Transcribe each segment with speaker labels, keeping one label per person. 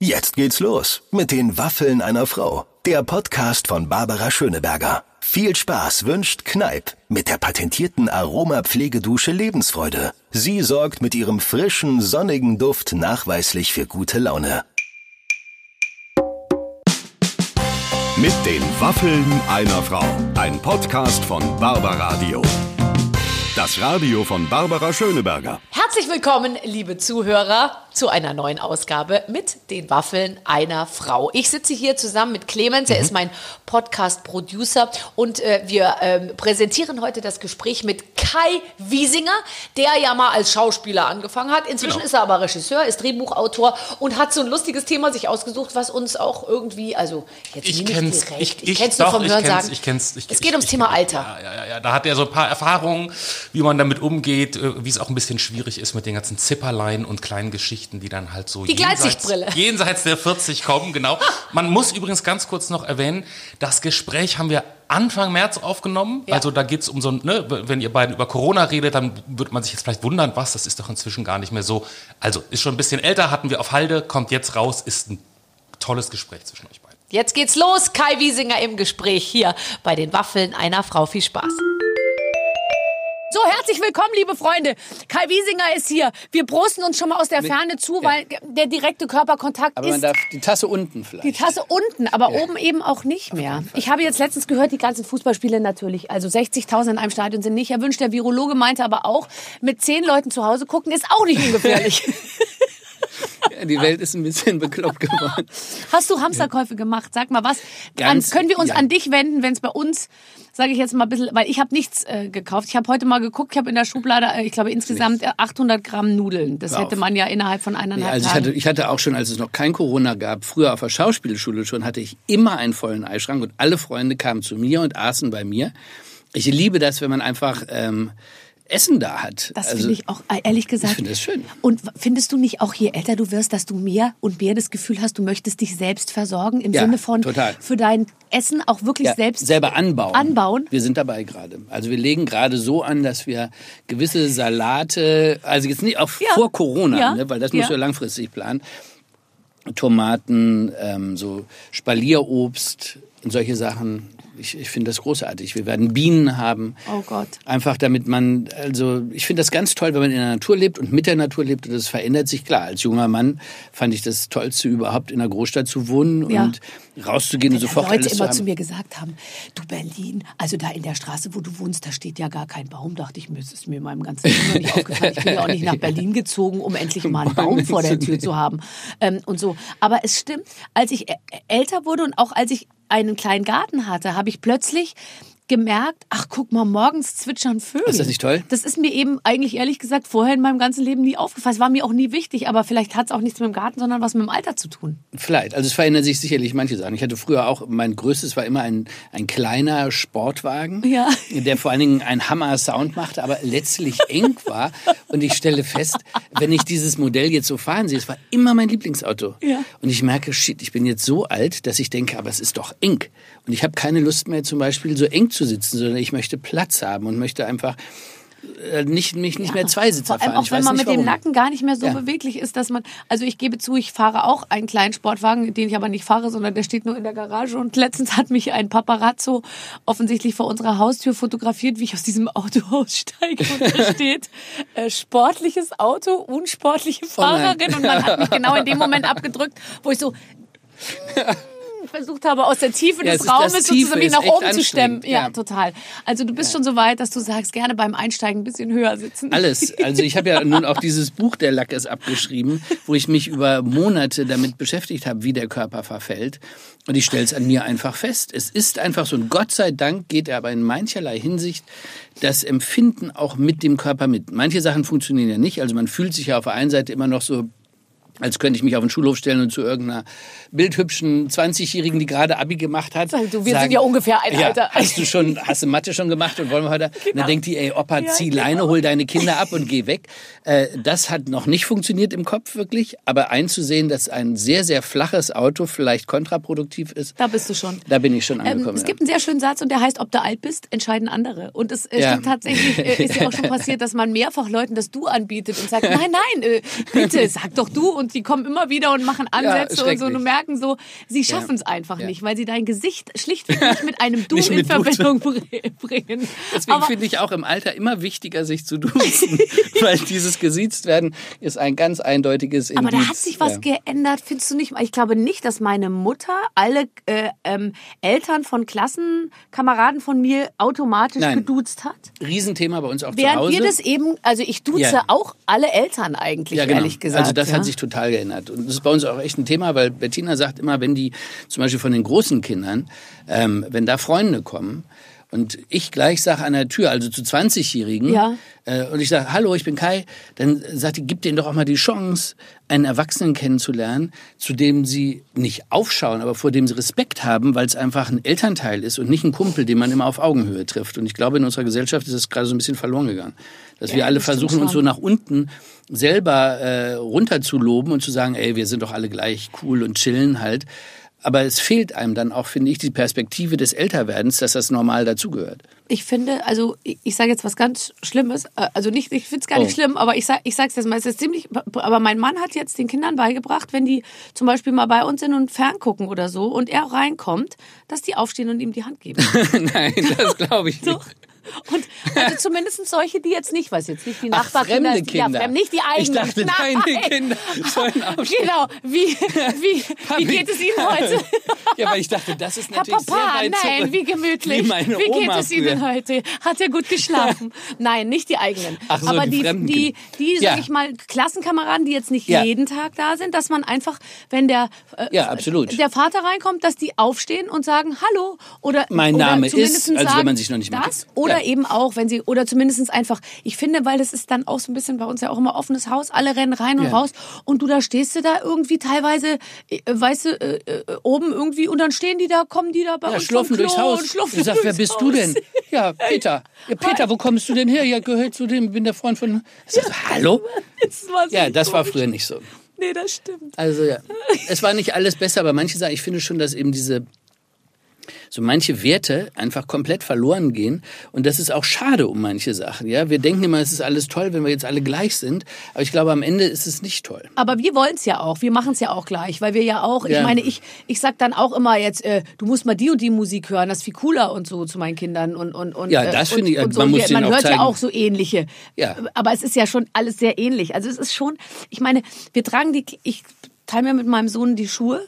Speaker 1: Jetzt geht's los mit den Waffeln einer Frau. Der Podcast von Barbara Schöneberger. Viel Spaß wünscht Kneip mit der patentierten Aromapflegedusche Lebensfreude. Sie sorgt mit ihrem frischen, sonnigen Duft nachweislich für gute Laune. Mit den Waffeln einer Frau. Ein Podcast von Barbaradio. Das Radio von Barbara Schöneberger.
Speaker 2: Herzlich willkommen, liebe Zuhörer, zu einer neuen Ausgabe mit den Waffeln einer Frau. Ich sitze hier zusammen mit Clemens, er ist mein Podcast-Producer und äh, wir ähm, präsentieren heute das Gespräch mit Kai Wiesinger, der ja mal als Schauspieler angefangen hat. Inzwischen
Speaker 3: Genau.
Speaker 2: ist er aber Regisseur, ist Drehbuchautor und hat so ein lustiges Thema sich ausgesucht, was uns auch irgendwie, also jetzt
Speaker 3: Ich
Speaker 2: nicht
Speaker 3: kenn's,
Speaker 2: direkt,
Speaker 3: ich, ich,
Speaker 2: kenn's nur
Speaker 3: doch,
Speaker 2: vom
Speaker 3: ich
Speaker 2: Hören
Speaker 3: kenn's,
Speaker 2: sagen.
Speaker 3: ich kenn's, ich,
Speaker 2: es
Speaker 3: ich-
Speaker 2: geht ums
Speaker 3: ich-
Speaker 2: Thema
Speaker 3: ich-
Speaker 2: Alter.
Speaker 3: Ja, ja, ja, da hat er so ein paar Erfahrungen, wie man damit umgeht, äh, wie es auch ein bisschen schwierig ist mit den ganzen Zipperlein und kleinen Geschichten, die dann halt so
Speaker 2: Die Gleitsichtbrille.
Speaker 3: jenseits der 40 kommen, genau. Man muss übrigens ganz kurz noch erwähnen, das Gespräch haben wir Anfang März aufgenommen.
Speaker 2: Ja.
Speaker 3: Also da geht's um so, ein, ne, wenn ihr beiden über Corona redet, dann wird man sich jetzt vielleicht wundern, was, das ist doch inzwischen gar nicht mehr so. Also ist schon ein bisschen älter, hatten wir auf Halde, kommt jetzt raus, ist ein tolles Gespräch zwischen euch beiden.
Speaker 2: Jetzt geht's los. Kai Wiesinger im Gespräch hier bei den Waffeln einer Frau. Viel Spaß. So, herzlich willkommen, liebe Freunde. Kai Wiesinger ist hier. Wir prosten uns schon mal aus der Ferne zu, weil der direkte Körperkontakt
Speaker 4: Aber man
Speaker 2: ist
Speaker 4: darf die Tasse unten vielleicht.
Speaker 2: die Tasse unten, aber oben eben auch nicht mehr. Ich habe jetzt letztens gehört, die ganzen Fußballspiele natürlich, also 60.000 in einem Stadion sind nicht erwünscht. Der Virologe meinte aber auch, mit zehn Leuten zu Hause gucken ist auch nicht ungefährlich.
Speaker 4: Die Welt ist ein bisschen bekloppt geworden.
Speaker 2: Hast du Hamsterkäufe gemacht? Sag mal was. An,
Speaker 4: Ganz-
Speaker 2: können wir uns
Speaker 4: ja.
Speaker 2: an dich wenden, wenn es bei uns, sage ich jetzt mal ein bisschen, weil ich habe nichts äh, gekauft. Ich habe heute mal geguckt, ich habe in der Schublade, äh, ich glaube insgesamt äh, 800 Gramm Nudeln. Das
Speaker 4: Hör
Speaker 2: hätte man ja innerhalb von eineinhalb
Speaker 4: Ja, also ich hatte, ich hatte auch schon, als es noch kein Corona gab, früher auf der Schauspielschule schon, hatte ich immer einen vollen Eischrank und alle Freunde kamen zu mir und aßen bei mir. Ich liebe das, wenn man einfach ähm, Essen da hat.
Speaker 2: das
Speaker 4: Also,
Speaker 2: finde ich auch, äh, ehrlich gesagt.
Speaker 4: Ich finde das schön.
Speaker 2: Und findest du nicht auch, je älter du wirst, dass du mehr und mehr das Gefühl hast, du möchtest dich selbst versorgen im
Speaker 4: Ja,
Speaker 2: Sinne von
Speaker 4: total.
Speaker 2: für dein Essen auch wirklich
Speaker 4: ja,
Speaker 2: selbst
Speaker 4: selber anbauen.
Speaker 2: anbauen?
Speaker 4: Wir sind dabei gerade. Also wir legen gerade so an, dass wir gewisse Salate, also jetzt nicht auch
Speaker 2: Ja.
Speaker 4: vor Corona, ne, weil das du ja langfristig planen. Tomaten, ähm, so Spalierobst und solche Sachen. Ich, ich finde das großartig. Wir werden Bienen haben.
Speaker 2: Oh Gott.
Speaker 4: Einfach damit man, also ich finde das ganz toll, wenn man in der Natur lebt und mit der Natur lebt und das verändert sich. Klar, als junger Mann fand ich das Tollste überhaupt in einer Großstadt zu wohnen
Speaker 2: Ja.
Speaker 4: und rauszugehen und sofort
Speaker 2: Leute
Speaker 4: alles zu
Speaker 2: immer
Speaker 4: haben.
Speaker 2: zu mir gesagt haben, du Berlin, also da in der Straße, wo du wohnst, da steht ja gar kein Baum. Dachte ich mir, ist mir in meinem ganzen Leben noch nicht aufgefallen. Ich bin ja auch nicht nach Berlin gezogen, um endlich mal einen Baum vor der Tür zu haben. Ähm, und so. Aber es stimmt, als ich älter wurde und auch als ich einen kleinen Garten hatte, habe ich plötzlich gemerkt, ach guck mal, morgens zwitschern Vögel.
Speaker 4: Ist das nicht toll?
Speaker 2: Das ist mir eben eigentlich ehrlich gesagt vorher in meinem ganzen Leben nie aufgefallen. Es war mir auch nie wichtig, aber vielleicht hat es auch nichts mit dem Garten, sondern was mit dem Alter zu tun.
Speaker 4: Vielleicht. Also es verändern sich sicherlich manche Sachen. Ich hatte früher auch, mein größtes war immer ein, ein kleiner Sportwagen,
Speaker 2: Ja.
Speaker 4: der vor allen Dingen einen Hammer-Sound machte, aber letztlich eng war. Und ich stelle fest, wenn ich dieses Modell jetzt so fahren sehe, es war immer mein Lieblingsauto.
Speaker 2: Ja.
Speaker 4: Und ich merke, shit, ich bin jetzt so alt, dass ich denke, aber es ist doch eng. Und ich habe keine Lust mehr zum Beispiel so eng zu sitzen, sondern ich möchte Platz haben und möchte einfach äh, nicht, mich nicht mehr Zweisitzer
Speaker 2: Vor allem
Speaker 4: fahren.
Speaker 2: auch wenn man mit dem
Speaker 4: warum.
Speaker 2: Nacken gar nicht mehr so
Speaker 4: Ja.
Speaker 2: beweglich ist, dass man, also ich gebe zu, ich fahre auch einen kleinen Sportwagen, den ich aber nicht fahre, sondern der steht nur in der Garage und letztens hat mich ein Paparazzo offensichtlich vor unserer Haustür fotografiert, wie ich aus diesem Auto aussteige und da steht äh, sportliches Auto, unsportliche
Speaker 4: Oh.
Speaker 2: Fahrerin und man hat mich genau in dem Moment abgedrückt, wo ich so versucht habe, aus der Tiefe
Speaker 4: Ja,
Speaker 2: des Raumes sozusagen mich nach oben zu stemmen. Ja,
Speaker 4: ja.
Speaker 2: total. Also du bist schon so weit, dass du sagst, gerne beim Einsteigen ein bisschen höher sitzen.
Speaker 4: Alles. Also ich habe ja nun auch dieses Buch Der Lack ist abgeschrieben, wo ich mich über Monate damit beschäftigt habe, wie der Körper verfällt. Und ich stelle es an mir einfach fest. Es ist einfach so. Und Gott sei Dank geht aber in mancherlei Hinsicht das Empfinden auch mit dem Körper mit. Manche Sachen funktionieren ja nicht. Also man fühlt sich ja auf der einen Seite immer noch so als könnte ich mich auf den Schulhof stellen und zu irgendeiner bildhübschen 20-Jährigen, die gerade Abi gemacht hat.
Speaker 2: Du, wir sind ja ungefähr ein
Speaker 4: ja,
Speaker 2: Alter.
Speaker 4: Hast du schon, hast du Mathe schon gemacht und wollen wir heute?
Speaker 2: Genau.
Speaker 4: dann denkt die, ey, Opa,
Speaker 2: Ja,
Speaker 4: zieh
Speaker 2: genau.
Speaker 4: Leine, hol deine Kinder ab und geh weg. Äh, das hat noch nicht funktioniert im Kopf wirklich, aber einzusehen, dass ein sehr, sehr flaches Auto vielleicht kontraproduktiv ist,
Speaker 2: Da bist du schon.
Speaker 4: da bin ich schon
Speaker 2: Ähm,
Speaker 4: angekommen.
Speaker 2: es
Speaker 4: ja.
Speaker 2: gibt einen sehr schönen Satz und der heißt, ob du alt bist, entscheiden andere. Und es äh,
Speaker 4: Ja.
Speaker 2: stimmt tatsächlich, äh, ist ja auch schon passiert, dass man mehrfach Leuten das Du anbietet und sagt, nein, nein, äh, bitte, sag doch du. Und und sie kommen immer wieder und machen Ansätze und so. Und merken so, sie schaffen es einfach
Speaker 4: Ja.
Speaker 2: nicht, weil sie dein Gesicht schlichtweg nicht mit einem Du in. Verbindung br- bringen.
Speaker 4: Deswegen finde ich auch im Alter immer wichtiger, sich zu duzen, weil dieses gesiezt werden ist ein ganz eindeutiges Indiz.
Speaker 2: Aber da hat sich was
Speaker 4: ja.
Speaker 2: geändert, findest du nicht? Ich glaube nicht, dass meine Mutter alle äh, ähm, Eltern von Klassenkameraden von mir automatisch
Speaker 4: Nein.
Speaker 2: geduzt hat.
Speaker 4: Riesenthema bei uns auch zu
Speaker 2: Während
Speaker 4: Hause.
Speaker 2: wir das eben, also ich duze
Speaker 4: Ja.
Speaker 2: auch alle Eltern eigentlich,
Speaker 4: ja, genau.
Speaker 2: ehrlich gesagt.
Speaker 4: Also das
Speaker 2: ja.
Speaker 4: hat sich total geändert. Und das ist bei uns auch echt ein Thema, weil Bettina sagt immer, wenn die zum Beispiel von den großen Kindern, ähm, wenn da Freunde kommen und ich gleich sage an der Tür, also zu 20-Jährigen,
Speaker 2: Ja.
Speaker 4: äh, und ich sage, hallo, ich bin Kai, dann sagt die, gib denen doch auch mal die Chance, einen Erwachsenen kennenzulernen, zu dem sie nicht aufschauen, aber vor dem sie Respekt haben, weil es einfach ein Elternteil ist und nicht ein Kumpel, den man immer auf Augenhöhe trifft. Und ich glaube, in unserer Gesellschaft ist es gerade so ein bisschen verloren gegangen. Dass wir
Speaker 2: Ja,
Speaker 4: alle
Speaker 2: das stimmt
Speaker 4: versuchen, uns so nach unten selber äh, runterzuloben und zu sagen, ey, wir sind doch alle gleich cool und chillen halt. Aber es fehlt einem dann auch, finde ich, die Perspektive des Älterwerdens, dass das normal dazugehört.
Speaker 2: Ich finde, also ich, ich sage jetzt was ganz Schlimmes, äh, also nicht, ich finde es gar nicht
Speaker 4: Oh.
Speaker 2: schlimm, aber ich sag, ich sag's jetzt mal, es ist ziemlich, aber mein Mann hat jetzt den Kindern beigebracht, wenn die zum Beispiel mal bei uns sind und ferngucken oder so und er reinkommt, dass die aufstehen und ihm die Hand geben.
Speaker 4: Nein, das glaube ich nicht.
Speaker 2: Und also zumindest solche, die jetzt nicht, weiß jetzt nicht, die
Speaker 4: Ach,
Speaker 2: Nachbarkinder,
Speaker 4: fremde Kinder.
Speaker 2: ja, fremd, nicht die eigenen.
Speaker 4: Ich dachte,
Speaker 2: Nein.
Speaker 4: deine Kinder sollen aufstehen.
Speaker 2: Genau, wie, wie, wie geht es Ihnen heute?
Speaker 4: Ja, aber ich dachte, das ist
Speaker 2: Herr
Speaker 4: natürlich
Speaker 2: Papa,
Speaker 4: sehr weit
Speaker 2: nein,
Speaker 4: zurück.
Speaker 2: wie gemütlich.
Speaker 4: Wie meine
Speaker 2: geht
Speaker 4: Oma
Speaker 2: es Ihnen
Speaker 4: früher.
Speaker 2: heute? Hat er gut geschlafen? nein, nicht die eigenen.
Speaker 4: Ach so,
Speaker 2: Aber
Speaker 4: die
Speaker 2: die, die, die,
Speaker 4: Kinder.
Speaker 2: sag
Speaker 4: Ja.
Speaker 2: ich mal, Klassenkameraden, die jetzt nicht
Speaker 4: Ja.
Speaker 2: jeden Tag da sind, dass man einfach, wenn der, äh,
Speaker 4: Ja, absolut.
Speaker 2: der Vater reinkommt, dass die aufstehen und sagen Hallo oder
Speaker 4: Mein
Speaker 2: oder
Speaker 4: Name ist,
Speaker 2: zumindest
Speaker 4: als wenn man sich noch nicht mehr
Speaker 2: das
Speaker 4: kennt.
Speaker 2: Oder
Speaker 4: Ja.
Speaker 2: eben auch, wenn sie oder zumindest einfach. Ich finde, weil das ist dann auch so ein bisschen bei uns ja auch immer offenes Haus, alle rennen rein und
Speaker 4: Ja.
Speaker 2: raus und du da stehst du da irgendwie teilweise, äh, weißt du, äh, äh, oben irgendwie und dann stehen die da, kommen die da bei
Speaker 4: Ja,
Speaker 2: uns
Speaker 4: schlurfen durchs Haus.
Speaker 2: und schlurfen
Speaker 4: ich sag, wer bist
Speaker 2: Haus.
Speaker 4: du denn? Ja, Peter. Ja, Peter, wo kommst du denn her? Ja, gehört zu dem, bin der Freund von. Ich sag, so, hallo?
Speaker 2: Das
Speaker 4: Ja, das war früher nicht so.
Speaker 2: Nee, das stimmt.
Speaker 4: Also ja, es war nicht alles besser, aber manche Sachen, ich finde schon, dass eben diese so manche Werte einfach komplett verloren gehen und das ist auch schade um manche Sachen. Ja, wir denken immer, es ist alles toll, wenn wir jetzt alle gleich sind, aber ich glaube, am Ende ist es nicht toll.
Speaker 2: Aber wir wollen es ja auch. Wir machen es ja auch gleich, weil wir ja auch, ich
Speaker 4: Ja.
Speaker 2: meine, ich, ich sag dann auch immer jetzt, äh, du musst mal die und die Musik hören, das ist viel cooler und so zu meinen Kindern und und und
Speaker 4: Ja,
Speaker 2: äh,
Speaker 4: das
Speaker 2: und-
Speaker 4: finde ich,
Speaker 2: und so.
Speaker 4: man muss
Speaker 2: man hört
Speaker 4: zeigen.
Speaker 2: ja auch so ähnliche.
Speaker 4: Ja.
Speaker 2: Aber es ist ja schon alles sehr ähnlich. Also es ist schon, ich meine, wir tragen die, ich teile mir mit meinem Sohn die Schuhe.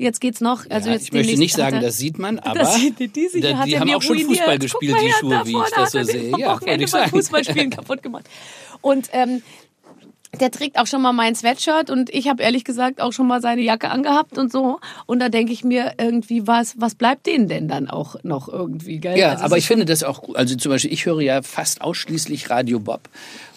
Speaker 2: Jetzt geht's noch. Also
Speaker 4: Ja,
Speaker 2: jetzt
Speaker 4: ich möchte nicht sagen,
Speaker 2: er-
Speaker 4: das sieht man, aber
Speaker 2: das sieht die, die, sich,
Speaker 4: da- die haben auch schon. Fußball gespielt, die
Speaker 2: her,
Speaker 4: Schuhe, wie ich das so sehe. Ja, wollte ich sagen.
Speaker 2: Fußballspielen kaputt gemacht. Und ähm, der trägt auch schon mal mein Sweatshirt und ich habe ehrlich gesagt auch schon mal seine Jacke angehabt und so. Und da denke ich mir irgendwie, was, was bleibt denen denn dann auch noch irgendwie, gell?
Speaker 4: Ja,
Speaker 2: Also
Speaker 4: aber ich finde das auch. Also zum Beispiel, ich höre ja fast ausschließlich Radio Bob.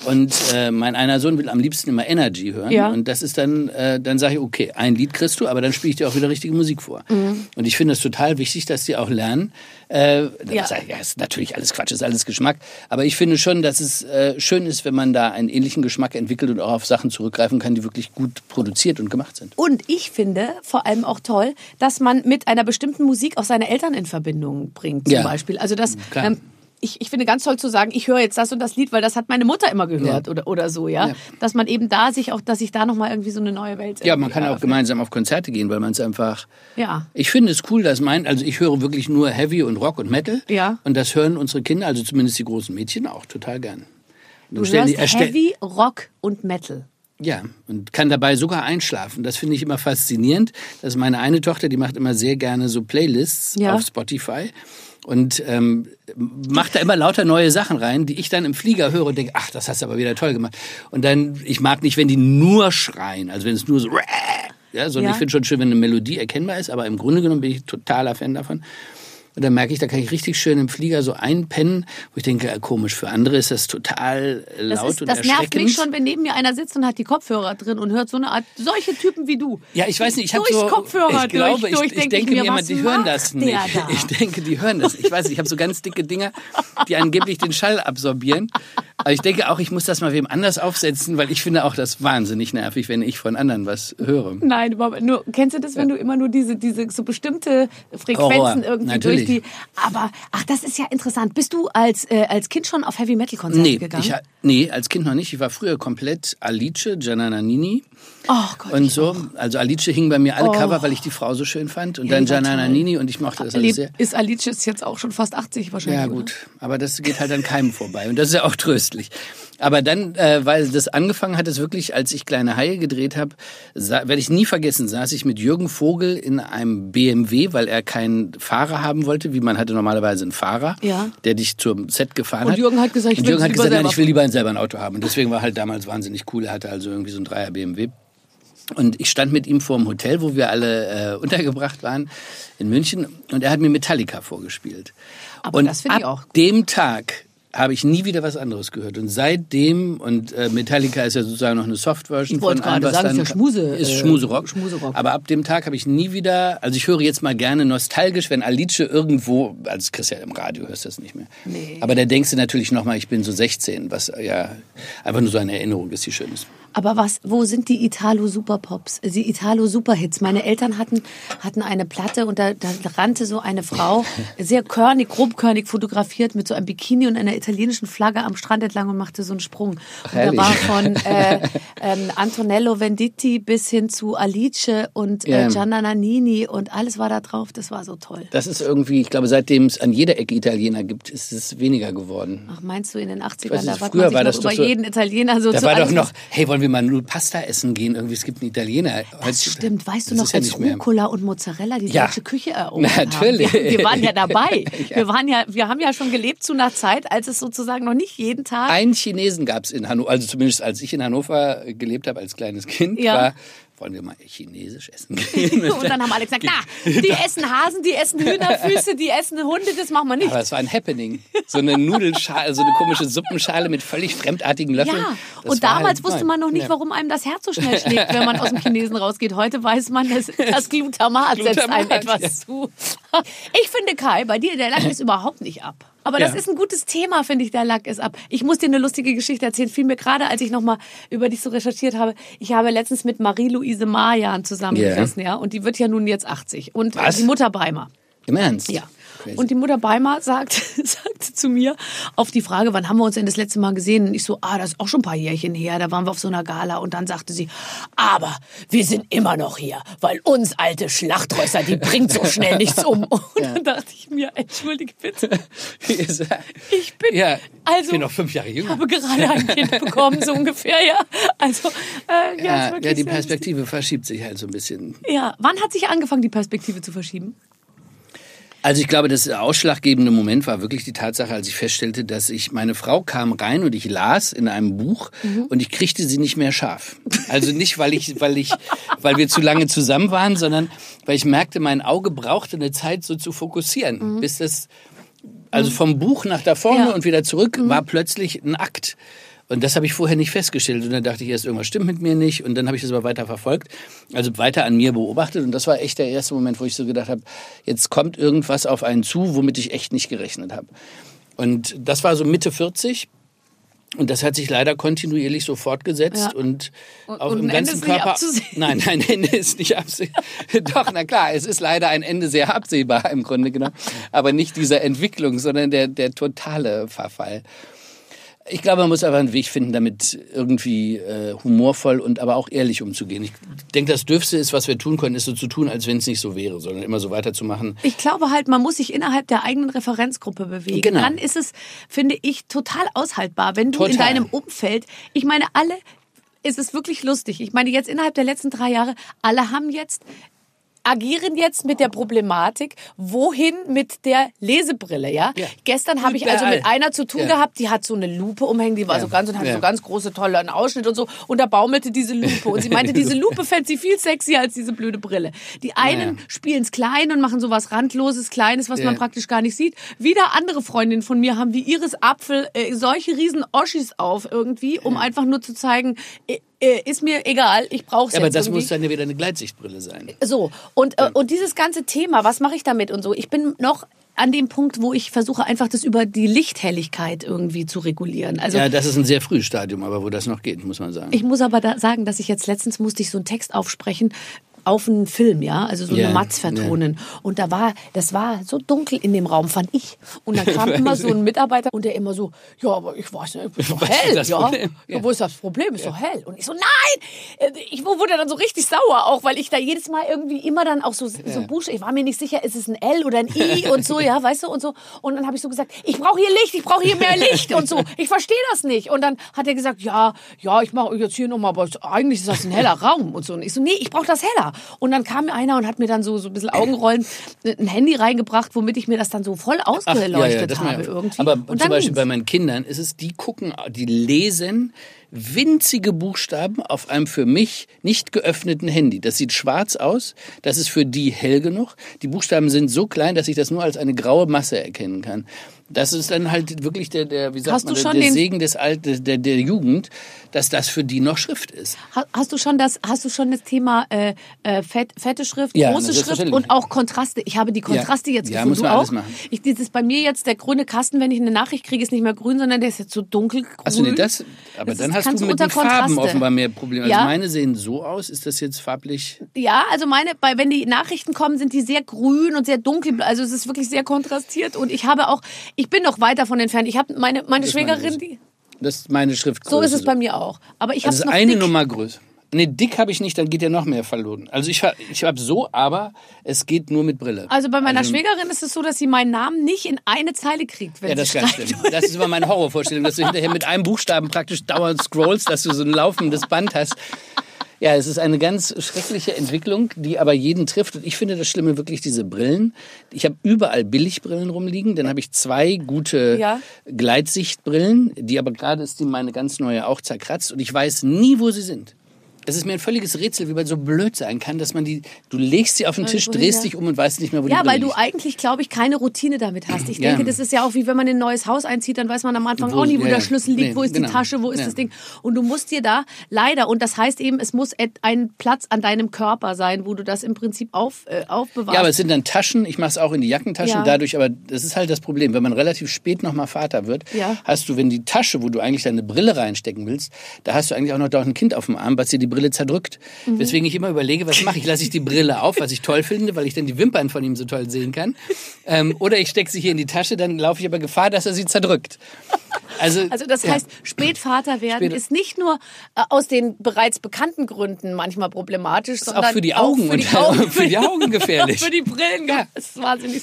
Speaker 4: Und äh, mein einer Sohn will am liebsten immer Energy hören.
Speaker 2: Ja.
Speaker 4: Und das ist dann, äh, dann sage ich, okay, ein Lied kriegst du, aber dann spiele ich dir auch wieder richtige Musik vor.
Speaker 2: Mhm.
Speaker 4: Und ich finde es total wichtig, dass die auch lernen. Äh,
Speaker 2: Ja.
Speaker 4: Sag ich, ja, ist natürlich alles Quatsch, ist alles Geschmack. Aber ich finde schon, dass es äh, schön ist, wenn man da einen ähnlichen Geschmack entwickelt und auch auf Sachen zurückgreifen kann, die wirklich gut produziert und gemacht sind.
Speaker 2: Und ich finde vor allem auch toll, dass man mit einer bestimmten Musik auch seine Eltern in Verbindung bringt, zum
Speaker 4: Ja.
Speaker 2: Beispiel. Also das,
Speaker 4: Klar.
Speaker 2: Ich, ich finde ganz toll zu sagen, ich höre jetzt das und das Lied, weil das hat meine Mutter immer gehört oder, oder so, ja?
Speaker 4: Ja.
Speaker 2: Dass man eben da sich auch, dass ich da nochmal irgendwie so eine neue Welt
Speaker 4: Ja, man kann auch
Speaker 2: eröffnet.
Speaker 4: gemeinsam auf Konzerte gehen, weil man es einfach.
Speaker 2: Ja.
Speaker 4: Ich finde es cool, dass mein, also ich höre wirklich nur Heavy und Rock und Metal.
Speaker 2: Ja.
Speaker 4: Und das hören unsere Kinder, also zumindest die großen Mädchen auch total gern.
Speaker 2: Du hörst
Speaker 4: die-
Speaker 2: Heavy, Rock und Metal.
Speaker 4: Ja, und kann dabei sogar einschlafen. Das finde ich immer faszinierend. Das ist meine eine Tochter, die macht immer sehr gerne so Playlists
Speaker 2: Ja.
Speaker 4: auf Spotify und ähm, macht da immer lauter neue Sachen rein, die ich dann im Flieger höre und denke, ach, das hast du aber wieder toll gemacht. Und dann, ich mag nicht, wenn die nur schreien, also wenn es nur so, ja, sondern
Speaker 2: Ja.
Speaker 4: ich finde schon schön, wenn eine Melodie erkennbar ist, aber im Grunde genommen bin ich totaler Fan davon. Und dann merke ich, da kann ich richtig schön im Flieger so einpennen, wo ich denke, äh, komisch, für andere ist das total äh,
Speaker 2: Das,
Speaker 4: laut
Speaker 2: ist,
Speaker 4: und
Speaker 2: das nervt
Speaker 4: erschreckend.
Speaker 2: mich schon, wenn neben mir einer sitzt und hat die Kopfhörer drin und hört so eine Art, solche Typen wie du.
Speaker 4: Ja, ich weiß nicht, ich habe so
Speaker 2: Kopfhörer
Speaker 4: ich glaube,
Speaker 2: durch,
Speaker 4: ich,
Speaker 2: durch,
Speaker 4: ich
Speaker 2: denk
Speaker 4: denke
Speaker 2: mir,
Speaker 4: immer, die hören das nicht.
Speaker 2: da?
Speaker 4: Ich denke, die hören das. Ich weiß nicht, ich habe so ganz dicke Dinger, die angeblich den Schall absorbieren. Aber ich denke auch, ich muss das mal wem anders aufsetzen, weil ich finde auch das wahnsinnig nervig, wenn ich von anderen was höre.
Speaker 2: Nein, überhaupt nur kennst du das, wenn du immer nur diese diese so bestimmte Frequenzen
Speaker 4: Horror,
Speaker 2: irgendwie
Speaker 4: natürlich.
Speaker 2: Die, aber, ach, das ist ja interessant. Bist du als, äh, als Kind schon auf Heavy Metal Konzerte
Speaker 4: Nee,
Speaker 2: gegangen?
Speaker 4: ich, nee, als Kind noch nicht. Ich war früher komplett Alice, Gianna Nannini.
Speaker 2: oh Gott.
Speaker 4: Und so, also Alice hing bei mir alle
Speaker 2: Oh.
Speaker 4: Cover, weil ich die Frau so schön fand. Und
Speaker 2: Ja,
Speaker 4: dann
Speaker 2: die war
Speaker 4: Gianna
Speaker 2: toll.
Speaker 4: Nannini und ich mochte das alles sehr.
Speaker 2: Ist Alice jetzt auch schon fast 80 wahrscheinlich?
Speaker 4: Ja
Speaker 2: oder?
Speaker 4: gut, aber das geht halt an keinem vorbei und das ist ja auch tröstlich. Aber dann, äh, weil das angefangen hat, ist wirklich, als ich kleine Haie gedreht habe, werde ich nie vergessen, saß ich mit Jürgen Vogel in einem BMW, weil er keinen Fahrer haben wollte, wie man hatte normalerweise einen Fahrer,
Speaker 2: Ja.
Speaker 4: der dich zum Set gefahren
Speaker 2: Und
Speaker 4: hat.
Speaker 2: Jürgen hat gesagt, ich
Speaker 4: und Jürgen hat gesagt, nein, ich will lieber selber ein Auto haben. Und deswegen war halt damals wahnsinnig cool. Er hatte also irgendwie so ein Dreier BMW. Und ich stand mit ihm vor dem Hotel, wo wir alle äh, untergebracht waren, in München. Und er hat mir Metallica vorgespielt.
Speaker 2: Aber
Speaker 4: und
Speaker 2: das finde ich auch.
Speaker 4: dem Tag habe ich nie wieder was anderes gehört. Und seitdem, und äh, Metallica ist ja sozusagen noch eine Soft-Version von allem, was
Speaker 2: sagen,
Speaker 4: dann
Speaker 2: ist ja Schmuse,
Speaker 4: ist
Speaker 2: äh,
Speaker 4: Schmuserock.
Speaker 2: Schmuserock.
Speaker 4: Aber ab dem Tag habe ich nie wieder, also ich höre jetzt mal gerne nostalgisch, wenn Alice irgendwo, also das kriegst du ja im Radio, hörst du das nicht mehr.
Speaker 2: Nee.
Speaker 4: Aber da denkst du natürlich nochmal, ich bin so 16, was ja einfach nur so eine Erinnerung ist, die schön ist.
Speaker 2: Aber was, wo sind die Italo Superpops, die Italo Superhits? Meine Eltern hatten, hatten eine Platte und da, da rannte so eine Frau, sehr körnig, grobkörnig fotografiert mit so einem Bikini und einer italienischen Flagge am Strand entlang und machte so einen Sprung. Und da war von äh, ähm, Antonello Venditti bis hin zu Alice und äh. Gianna Nannini und alles war da drauf. Das war so toll.
Speaker 4: Das ist irgendwie, ich glaube, seitdem es an jeder Ecke Italiener gibt, ist es weniger geworden.
Speaker 2: Ach, meinst du in den 80ern,
Speaker 4: weiß
Speaker 2: da war
Speaker 4: früher war das
Speaker 2: über
Speaker 4: doch so-
Speaker 2: jeden Italiener so
Speaker 4: Da
Speaker 2: zu
Speaker 4: war doch noch, hey, wollen wir mal nur Pasta essen gehen? Irgendwie, es gibt einen Italiener.
Speaker 2: Das stimmt. Weißt du noch,
Speaker 4: ja
Speaker 2: als
Speaker 4: mehr.
Speaker 2: Rucola und Mozzarella die
Speaker 4: Ja.
Speaker 2: deutsche Küche erobert
Speaker 4: Natürlich.
Speaker 2: haben? Wir, wir waren ja dabei.
Speaker 4: Ja.
Speaker 2: Wir waren ja, wir haben ja schon gelebt zu einer Zeit, als es sozusagen noch nicht jeden Tag.
Speaker 4: Einen Chinesen gab es in Hannover, also zumindest als ich in Hannover gelebt habe als kleines Kind,
Speaker 2: Ja.
Speaker 4: war, wollen wir mal chinesisch essen gehen?
Speaker 2: und dann haben alle gesagt, na, die essen Hasen, die essen Hühnerfüße, die essen Hunde, das machen wir nicht.
Speaker 4: Aber es war ein Happening. So eine Nudelschale, so eine komische Suppenschale mit völlig fremdartigen Löffeln.
Speaker 2: Ja,
Speaker 4: Das
Speaker 2: und damals
Speaker 4: halt
Speaker 2: wusste man noch nicht, warum einem das Herz so schnell schlägt, wenn man aus dem Chinesen rausgeht. Heute weiß man, dass das Glutamat, setzt einem
Speaker 4: Glutamat,
Speaker 2: etwas
Speaker 4: ja.
Speaker 2: zu. Ich finde, Kai, bei dir, der Lack ist überhaupt nicht ab. Aber das
Speaker 4: Ja.
Speaker 2: ist ein gutes Thema, finde ich, der Lack ist ab. Ich muss dir eine lustige Geschichte erzählen. Fiel mir gerade, als ich nochmal über dich so recherchiert habe. Ich habe letztens mit Marie-Louise Marjan zusammengesessen, ja. Und die wird ja nun jetzt 80. Und
Speaker 4: Was?
Speaker 2: die Mutter Beimer.
Speaker 4: Im Ernst?
Speaker 2: Ja.
Speaker 4: Crazy.
Speaker 2: Und die Mutter Beimer sagt, sagte zu mir auf die Frage, wann haben wir uns denn das letzte Mal gesehen? Und ich so, ah, das ist auch schon ein paar Jährchen her, da waren wir auf so einer Gala. Und dann sagte sie, aber wir sind immer noch hier, weil uns alte Schlachtrösser, die bringt so schnell nichts um. Und dann dachte ich mir, entschuldige bitte, ich bin,
Speaker 4: ja,
Speaker 2: also,
Speaker 4: ich bin noch fünf Jahre
Speaker 2: ich
Speaker 4: jünger.
Speaker 2: habe gerade ein Kind bekommen, so ungefähr, ja. Also, äh, ja,
Speaker 4: Ja, ja, die Perspektive verschiebt sich halt so ein bisschen.
Speaker 2: Ja, wann hat sich angefangen, die Perspektive zu verschieben?
Speaker 4: Also ich glaube, das ausschlaggebende Moment war wirklich die Tatsache, als ich feststellte, dass ich, meine Frau kam rein und ich las in einem Buch und ich kriegte sie nicht mehr scharf. Also nicht, weil ich, weil ich, weil wir zu lange zusammen waren, sondern weil ich merkte, mein Auge brauchte eine Zeit so zu fokussieren, bis das, also vom Buch nach da vorne
Speaker 2: Ja.
Speaker 4: und wieder zurück war plötzlich ein Akt. Und das habe ich vorher nicht festgestellt. Und dann dachte ich erst, irgendwas stimmt mit mir nicht. Und dann habe ich das aber weiter verfolgt, also weiter an mir beobachtet. Und das war echt der erste Moment, wo ich so gedacht habe, jetzt kommt irgendwas auf einen zu, womit ich echt nicht gerechnet habe. Und das war so Mitte 40. Und das hat sich leider kontinuierlich so fortgesetzt
Speaker 2: Ja.
Speaker 4: und,
Speaker 2: Und-
Speaker 4: auch
Speaker 2: und
Speaker 4: im
Speaker 2: Ende
Speaker 4: ganzen
Speaker 2: nicht
Speaker 4: Körper. Nein, ein Ende ist nicht absehbar. Doch, na klar, es ist leider ein Ende sehr absehbar im Grunde genommen. Aber nicht dieser Entwicklung, sondern der, der totale Verfall. Ich glaube, man muss einfach einen Weg finden, damit irgendwie äh, humorvoll und aber auch ehrlich umzugehen. Ich denke, das Dürfste ist, was wir tun können, ist so zu tun, als wenn es nicht so wäre, sondern immer so weiterzumachen.
Speaker 2: Ich glaube halt, man muss sich innerhalb der eigenen Referenzgruppe bewegen.
Speaker 4: Genau.
Speaker 2: Dann ist es, finde ich, total aushaltbar, wenn du in
Speaker 4: Total.
Speaker 2: deinem Umfeld, ich meine, alle, ist es wirklich lustig. Ich meine, jetzt innerhalb der letzten drei Jahre, alle haben jetzt agieren jetzt mit der Problematik, wohin mit der Lesebrille, ja?
Speaker 4: Ja.
Speaker 2: Gestern habe ich also mit einer zu tun
Speaker 4: Ja.
Speaker 2: gehabt, die hat so eine Lupe umhängen, die war so ganz und hatte so ganz große, tolle einen Ausschnitt und so und da baumelte diese Lupe und sie meinte, diese Lupe fände sie viel sexier als diese blöde Brille. Die einen
Speaker 4: Ja.
Speaker 2: spielen es klein und machen sowas randloses, kleines, was man praktisch gar nicht sieht. Wieder andere Freundinnen von mir haben wie Iris Apfel äh, solche riesen Oschis auf irgendwie, um einfach nur zu zeigen, äh, äh, ist mir egal, ich brauche es
Speaker 4: Ja, aber das
Speaker 2: irgendwie.
Speaker 4: muss dann ja wieder eine Gleitsichtbrille sein.
Speaker 2: So, und, äh, und dieses ganze Thema, was mache ich damit und so, ich bin noch an dem Punkt, wo ich versuche, einfach das über die Lichthelligkeit irgendwie zu regulieren. Also
Speaker 4: Ja, das ist ein sehr frühes Stadium, aber wo das noch geht, muss man sagen.
Speaker 2: ich muss aber da sagen, dass ich jetzt letztens musste ich so einen Text aufsprechen auf einen Film, ja, also so
Speaker 4: Ja,
Speaker 2: eine Matz vertonen. Und da war, das war so dunkel in dem Raum, fand ich. Und dann kam immer so ein Mitarbeiter und der immer so, ja, aber ich weiß nicht, ist doch hell, ja.
Speaker 4: Problem?
Speaker 2: ja.
Speaker 4: Ja.
Speaker 2: Wo ist das Problem? Ist doch hell. Und ich so, nein! Äh, Ich wurde dann so richtig sauer auch, weil ich da jedes Mal irgendwie immer dann auch so, so Buchstaben, ich war mir nicht sicher, ist es ein L oder ein I und so, ja, weißt du, und so. Und dann habe ich so gesagt, ich brauche hier Licht, ich brauche hier mehr Licht und so. Ich verstehe das nicht. Und dann hat er gesagt, ja, ja, ich mache jetzt hier nochmal, aber eigentlich ist das ein heller Raum und so. Und ich so, nee, ich brauche das heller. Und dann kam mir einer und hat mir dann so, so ein bisschen Augenrollen ein Handy reingebracht, womit ich mir das dann so voll
Speaker 4: Ach,
Speaker 2: ausgeleuchtet
Speaker 4: das
Speaker 2: habe irgendwie.
Speaker 4: Aber
Speaker 2: und
Speaker 4: zum Beispiel
Speaker 2: ging's.
Speaker 4: bei meinen Kindern ist es, die gucken, die lesen winzige Buchstaben auf einem für mich nicht geöffneten Handy. Das sieht schwarz aus, das ist für die hell genug. Die Buchstaben sind so klein, dass ich das nur als eine graue Masse erkennen kann. Das ist dann halt wirklich der, der wie sagt
Speaker 2: Hast
Speaker 4: man, der, der Segen des Alt, der, der Jugend, dass das für die noch Schrift ist.
Speaker 2: Ha- Hast du schon das, hast du schon das Thema äh, äh, fett, fette Schrift,
Speaker 4: Ja,
Speaker 2: große Schrift und auch Kontraste? Ich habe die Kontraste
Speaker 4: Ja.
Speaker 2: jetzt
Speaker 4: Ja,
Speaker 2: gefunden.
Speaker 4: muss man
Speaker 2: du
Speaker 4: alles
Speaker 2: auch?
Speaker 4: machen.
Speaker 2: Ich, das ist bei mir jetzt der grüne Kasten, wenn ich eine Nachricht kriege, ist nicht mehr grün, sondern der ist jetzt so dunkelgrün.
Speaker 4: Achso, nee, das, aber
Speaker 2: Das
Speaker 4: dann
Speaker 2: ist-
Speaker 4: hast du mit den Farben
Speaker 2: Kontraste.
Speaker 4: offenbar mehr Probleme. Also meine sehen so aus, ist das jetzt farblich?
Speaker 2: Ja, also meine, bei, wenn die Nachrichten kommen, sind die sehr grün und sehr dunkel. Also es ist wirklich sehr kontrastiert. Und ich habe auch, ich bin noch weit davon entfernt. Ich habe meine, meine
Speaker 4: Das
Speaker 2: Schwägerin, die,
Speaker 4: Das ist meine Schriftgröße.
Speaker 2: so ist es bei mir auch. Aber ich habe
Speaker 4: Also ist
Speaker 2: noch
Speaker 4: eine
Speaker 2: dick.
Speaker 4: Nummer größer. Nee, dick habe ich nicht, dann geht ja noch mehr verloren. Also ich, ich habe so, aber es geht nur mit Brille.
Speaker 2: Also bei meiner Schwägerin ist es so, dass sie meinen Namen nicht in eine Zeile kriegt, wenn
Speaker 4: ja, das
Speaker 2: sie
Speaker 4: ist ganz
Speaker 2: schreibt.
Speaker 4: schlimm. Das ist immer meine Horrorvorstellung, dass du hinterher mit einem Buchstaben praktisch dauernd scrollst, dass du so ein laufendes Band hast. Ja, es ist eine ganz schreckliche Entwicklung, die aber jeden trifft. Und ich finde das Schlimme wirklich diese Brillen. Ich habe überall Billigbrillen rumliegen. Dann habe ich zwei gute
Speaker 2: Ja.
Speaker 4: Gleitsichtbrillen, die aber gerade ist die meine ganz neue auch zerkratzt. Und ich weiß nie, wo sie sind. Es ist mir ein völliges Rätsel, wie man so blöd sein kann, dass man die, du legst sie auf den Tisch, drehst
Speaker 2: ja.
Speaker 4: dich um und weißt nicht mehr, wo die
Speaker 2: Ja, weil du
Speaker 4: liegt.
Speaker 2: eigentlich, glaube ich, keine Routine damit hast. Ich
Speaker 4: Ja.
Speaker 2: denke, das ist ja auch wie wenn man in ein neues Haus einzieht, dann weiß man am Anfang
Speaker 4: Wo-
Speaker 2: auch nie, wo
Speaker 4: ja,
Speaker 2: der
Speaker 4: ja.
Speaker 2: Schlüssel liegt,
Speaker 4: Nee,
Speaker 2: wo ist
Speaker 4: genau.
Speaker 2: die Tasche, wo ist
Speaker 4: Ja.
Speaker 2: das Ding. Und du musst dir da leider, und das heißt eben, es muss ein Platz an deinem Körper sein, wo du das im Prinzip auf, äh, aufbewahrst.
Speaker 4: Ja, aber es sind dann Taschen. Ich mache es auch in die Jackentaschen.
Speaker 2: Ja.
Speaker 4: Dadurch, aber das ist halt das Problem. Wenn man relativ spät nochmal Vater wird,
Speaker 2: Ja.
Speaker 4: hast du, wenn die Tasche, wo du eigentlich deine Brille reinstecken willst, da hast du eigentlich auch noch ein Kind auf dem Arm, was dir die Brille zerdrückt.
Speaker 2: Mhm.
Speaker 4: Deswegen ich immer überlege, was mache ich? Lasse ich die Brille auf, was ich toll finde, weil ich dann die Wimpern von ihm so toll sehen kann. Ähm, oder ich stecke sie hier in die Tasche, dann laufe ich aber Gefahr, dass er sie zerdrückt. Also,
Speaker 2: Also das
Speaker 4: ja.
Speaker 2: heißt, Spätvater werden
Speaker 4: Spät-
Speaker 2: ist nicht nur äh, aus den bereits bekannten Gründen manchmal problematisch,
Speaker 4: ist
Speaker 2: sondern
Speaker 4: auch für die Augen
Speaker 2: für die
Speaker 4: und
Speaker 2: Augen,
Speaker 4: für die Augen gefährlich.
Speaker 2: für die Brillen.
Speaker 4: Ja.
Speaker 2: Das ist wahnsinnig.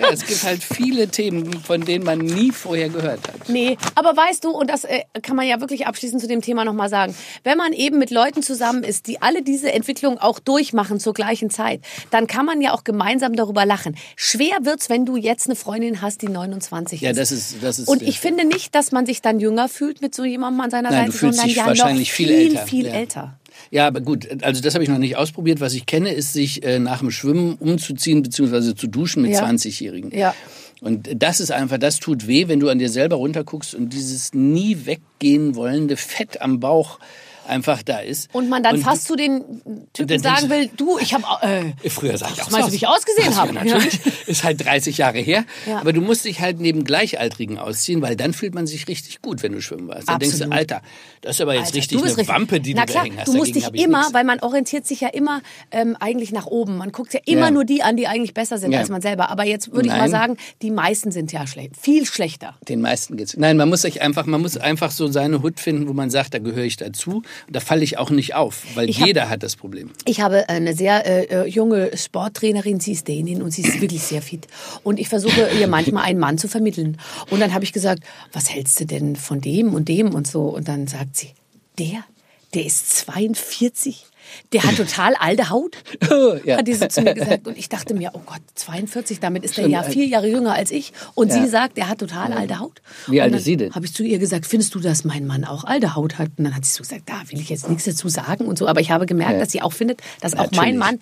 Speaker 4: Ja, es gibt halt viele Themen, von denen man nie vorher gehört hat.
Speaker 2: Nee, aber weißt du, und das äh, kann man ja wirklich abschließend zu dem Thema nochmal sagen, wenn man eben mit Leuten zusammen ist, die alle diese Entwicklung auch durchmachen zur gleichen Zeit, dann kann man ja auch gemeinsam darüber lachen. Schwer wird's, wenn du jetzt eine Freundin hast, die 29
Speaker 4: Ja,
Speaker 2: ist.
Speaker 4: das ist, das ist.
Speaker 2: und
Speaker 4: der-
Speaker 2: ich finde nicht, dass man sich dann jünger fühlt mit so jemandem an seiner
Speaker 4: Nein,
Speaker 2: Seite, sondern ja
Speaker 4: wahrscheinlich
Speaker 2: noch
Speaker 4: viel
Speaker 2: viel,
Speaker 4: älter.
Speaker 2: viel
Speaker 4: Ja.
Speaker 2: älter.
Speaker 4: Ja, aber gut, also das habe ich noch nicht ausprobiert. Was ich kenne, ist sich äh, nach dem Schwimmen umzuziehen bzw. zu duschen mit
Speaker 2: Ja.
Speaker 4: 20-Jährigen.
Speaker 2: Ja.
Speaker 4: Und das ist einfach, das tut weh, wenn du an dir selber runterguckst und dieses nie weggehen wollende Fett am Bauch einfach da ist.
Speaker 2: Und man dann
Speaker 4: Und-
Speaker 2: fast zu den Typen sagen will, du, ich habe äh,
Speaker 4: Früher sah ich auch
Speaker 2: meinst
Speaker 4: so
Speaker 2: wie ich
Speaker 4: aus.
Speaker 2: ausgesehen
Speaker 4: Ja,
Speaker 2: habe?
Speaker 4: natürlich. Ist halt 30 Jahre her.
Speaker 2: Ja.
Speaker 4: Aber du musst dich halt neben Gleichaltrigen ausziehen, weil dann fühlt man sich richtig gut, wenn du schwimmen warst. Dann denkst du,
Speaker 2: Absolut.
Speaker 4: Alter, das ist aber jetzt
Speaker 2: Alter,
Speaker 4: richtig eine
Speaker 2: richtig-
Speaker 4: Wampe, die
Speaker 2: Na
Speaker 4: du
Speaker 2: klar,
Speaker 4: da hängen hast.
Speaker 2: Du musst
Speaker 4: Dagegen
Speaker 2: dich immer,
Speaker 4: nix.
Speaker 2: weil man orientiert sich ja immer ähm, eigentlich nach oben. Man guckt ja immer
Speaker 4: Ja.
Speaker 2: nur die an, die eigentlich besser sind
Speaker 4: Ja.
Speaker 2: als man selber. Aber jetzt würde ich mal sagen, die meisten sind ja schlecht, viel schlechter.
Speaker 4: Den meisten geht's. Nein, man muss sich einfach, man muss einfach so seine Hut finden, wo man sagt, da gehöre ich dazu. Da falle ich auch nicht auf, weil
Speaker 2: Ich hab-
Speaker 4: jeder hat das Problem.
Speaker 2: Ich habe eine sehr äh, äh, junge Sporttrainerin, sie ist Dänin und sie ist wirklich sehr fit. Und ich versuche ihr manchmal einen Mann zu vermitteln. Und dann habe ich gesagt, was hältst du denn von dem und dem und so? Und dann sagt sie, der, der ist 42. Der hat total alte Haut,
Speaker 4: Ja.
Speaker 2: hat die so zu mir gesagt. Und ich dachte mir, oh Gott, 42, damit ist er
Speaker 4: Schon
Speaker 2: ja vier Jahre jünger als ich. Und
Speaker 4: Ja.
Speaker 2: sie sagt, er hat total alte Haut.
Speaker 4: Wie alt ist sie denn?
Speaker 2: Habe ich zu ihr gesagt, findest du, dass mein Mann auch alte Haut hat? Und dann hat sie so gesagt, da will ich jetzt nichts dazu sagen und so. Aber ich habe gemerkt,
Speaker 4: Ja.
Speaker 2: dass sie auch findet, dass auch mein. Mann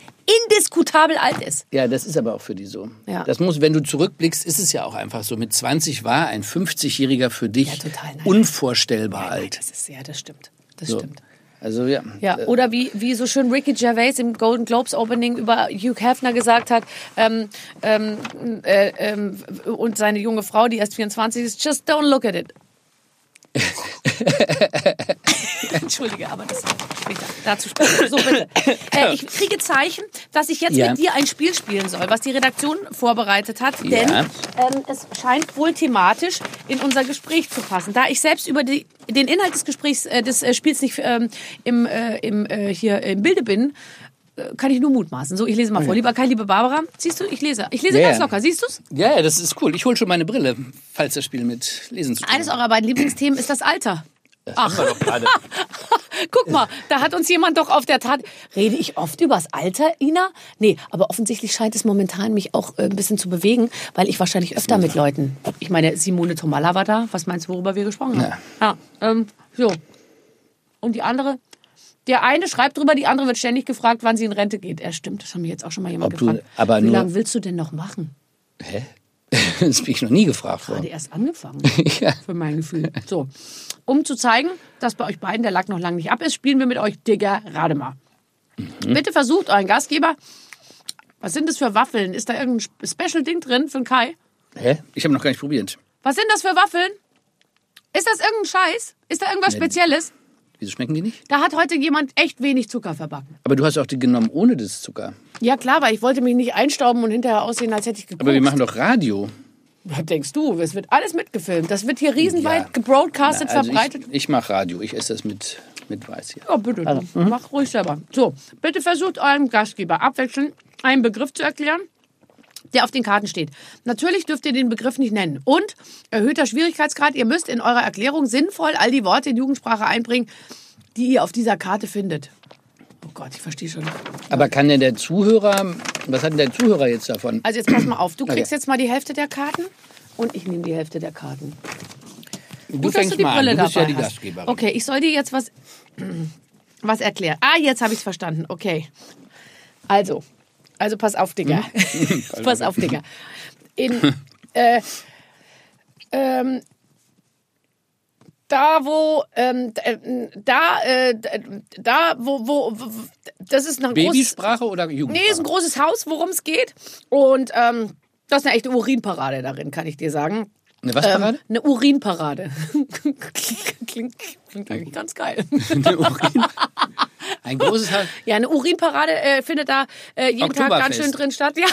Speaker 2: indiskutabel alt ist.
Speaker 4: Ja, das ist aber auch für die so.
Speaker 2: Ja.
Speaker 4: Das muss, wenn du zurückblickst, ist es ja auch einfach so. Mit 20 war ein 50-Jähriger für dich
Speaker 2: Ja, total,
Speaker 4: unvorstellbar alt.
Speaker 2: Das ist, ja, das stimmt. Das
Speaker 4: So.
Speaker 2: stimmt.
Speaker 4: Also ja.
Speaker 2: Ja,
Speaker 4: Äh,
Speaker 2: oder wie, wie so schön Ricky Gervais im Golden Globes Opening über Hugh Hefner gesagt hat, ähm, ähm, äh, ähm, und seine junge Frau, die erst 24 ist, just don't look at it. Entschuldige, aber das später. Dazu später. So, bitte. Äh, ich kriege Zeichen, dass ich jetzt
Speaker 4: Ja.
Speaker 2: mit dir ein Spiel spielen soll, was die Redaktion vorbereitet hat. Denn
Speaker 4: Ja.
Speaker 2: ähm, es scheint wohl thematisch in unser Gespräch zu passen. Da ich selbst über die, den Inhalt des Gesprächs, äh, des äh, Spiels nicht ähm, im, äh, im, äh, hier im Bilde bin, kann ich nur mutmaßen. So, ich lese mal vor. Lieber Kai, liebe Barbara, siehst du, ich lese. Ich lese
Speaker 4: Ja,
Speaker 2: ganz
Speaker 4: ja.
Speaker 2: locker. Siehst du's?
Speaker 4: Ja, ja, das ist cool. Ich hole schon meine Brille, falls das Spiel mit Lesen zu tun
Speaker 2: Eines
Speaker 4: hat.
Speaker 2: eurer beiden Lieblingsthemen ist das Alter.
Speaker 4: Ach. Doch gerade.
Speaker 2: Guck mal, da hat uns jemand doch auf der Tat. Rede ich oft übers Alter, Ina? Nee, aber offensichtlich scheint es momentan mich auch äh, ein bisschen zu bewegen, weil ich wahrscheinlich öfter mit Leuten. Ich meine, Simone Tomalla war da. Was meinst du, worüber wir gesprochen haben? Ja. ähm, so. Und die andere? Der eine schreibt drüber, die andere wird ständig gefragt, wann sie in Rente geht. Er stimmt, das hat mich jetzt auch schon mal jemand
Speaker 4: Ob du-
Speaker 2: gefragt.
Speaker 4: aber
Speaker 2: Wie lange willst du denn noch machen?
Speaker 4: Hä? Das bin ich noch nie gefragt
Speaker 2: Gerade
Speaker 4: worden.
Speaker 2: erst angefangen,
Speaker 4: Ja.
Speaker 2: für mein Gefühl. So, um zu zeigen, dass bei euch beiden der Lack noch lange nicht ab ist, spielen wir mit euch Digger Rade mal.
Speaker 4: Mhm.
Speaker 2: Bitte versucht euren Gastgeber. Was sind das für Waffeln? Ist da irgendein Special-Ding drin für den Kai?
Speaker 4: Hä? Ich habe noch gar nicht probiert.
Speaker 2: Was sind das für Waffeln? Ist das irgendein Scheiß? Ist da irgendwas Spezielles?
Speaker 4: Wieso schmecken die nicht?
Speaker 2: Da hat heute jemand echt wenig Zucker verbacken.
Speaker 4: Aber du hast auch die genommen ohne das Zucker.
Speaker 2: Ja klar, weil ich wollte mich nicht einstauben und hinterher aussehen, als hätte ich gekokst.
Speaker 4: Aber wir machen doch Radio.
Speaker 2: Was denkst du? Es wird alles mitgefilmt. Das wird hier riesenweit
Speaker 4: Ja.
Speaker 2: gebroadcastet,
Speaker 4: Na, also
Speaker 2: verbreitet.
Speaker 4: ich, ich mache Radio. Ich esse das mit, mit Weiß hier.
Speaker 2: Ja, bitte. du. Mach ruhig selber. So, bitte versucht eurem Gastgeber abwechselnd einen Begriff zu erklären, der auf den Karten steht. Natürlich dürft ihr den Begriff nicht nennen. Und erhöhter Schwierigkeitsgrad, ihr müsst in eurer Erklärung sinnvoll all die Worte in Jugendsprache einbringen, die ihr auf dieser Karte findet. Oh Gott, ich verstehe schon.
Speaker 4: Aber kann denn der Zuhörer, was hat denn der Zuhörer jetzt davon?
Speaker 2: Also jetzt pass mal auf. Du kriegst
Speaker 4: Okay.
Speaker 2: jetzt mal die Hälfte der Karten und ich nehme die Hälfte der Karten.
Speaker 4: Du
Speaker 2: Gut, dass du die Brille.
Speaker 4: Du bist
Speaker 2: dabei
Speaker 4: ja die. Gastgeberin.
Speaker 2: Okay, ich soll dir jetzt was, was erklären. Ah, jetzt habe ich es verstanden. Okay. Also, also pass auf, Digga. pass auf, Digga. In, äh, ähm, da wo, ähm, äh, da, äh, da wo, wo, wo, das ist ein großes,
Speaker 4: Babysprache oder
Speaker 2: Nee, ist ein großes Haus, worum es geht. Und ähm, das ist eine echte Urinparade darin, kann ich dir sagen.
Speaker 4: Eine was Parade?
Speaker 2: Ähm, eine Urinparade. klingt, klingt eigentlich ganz geil.
Speaker 4: Eine Urin. Ein großes Haus.
Speaker 2: Ja, eine Urinparade äh, findet da äh, jeden Tag ganz schön drin statt. Ja,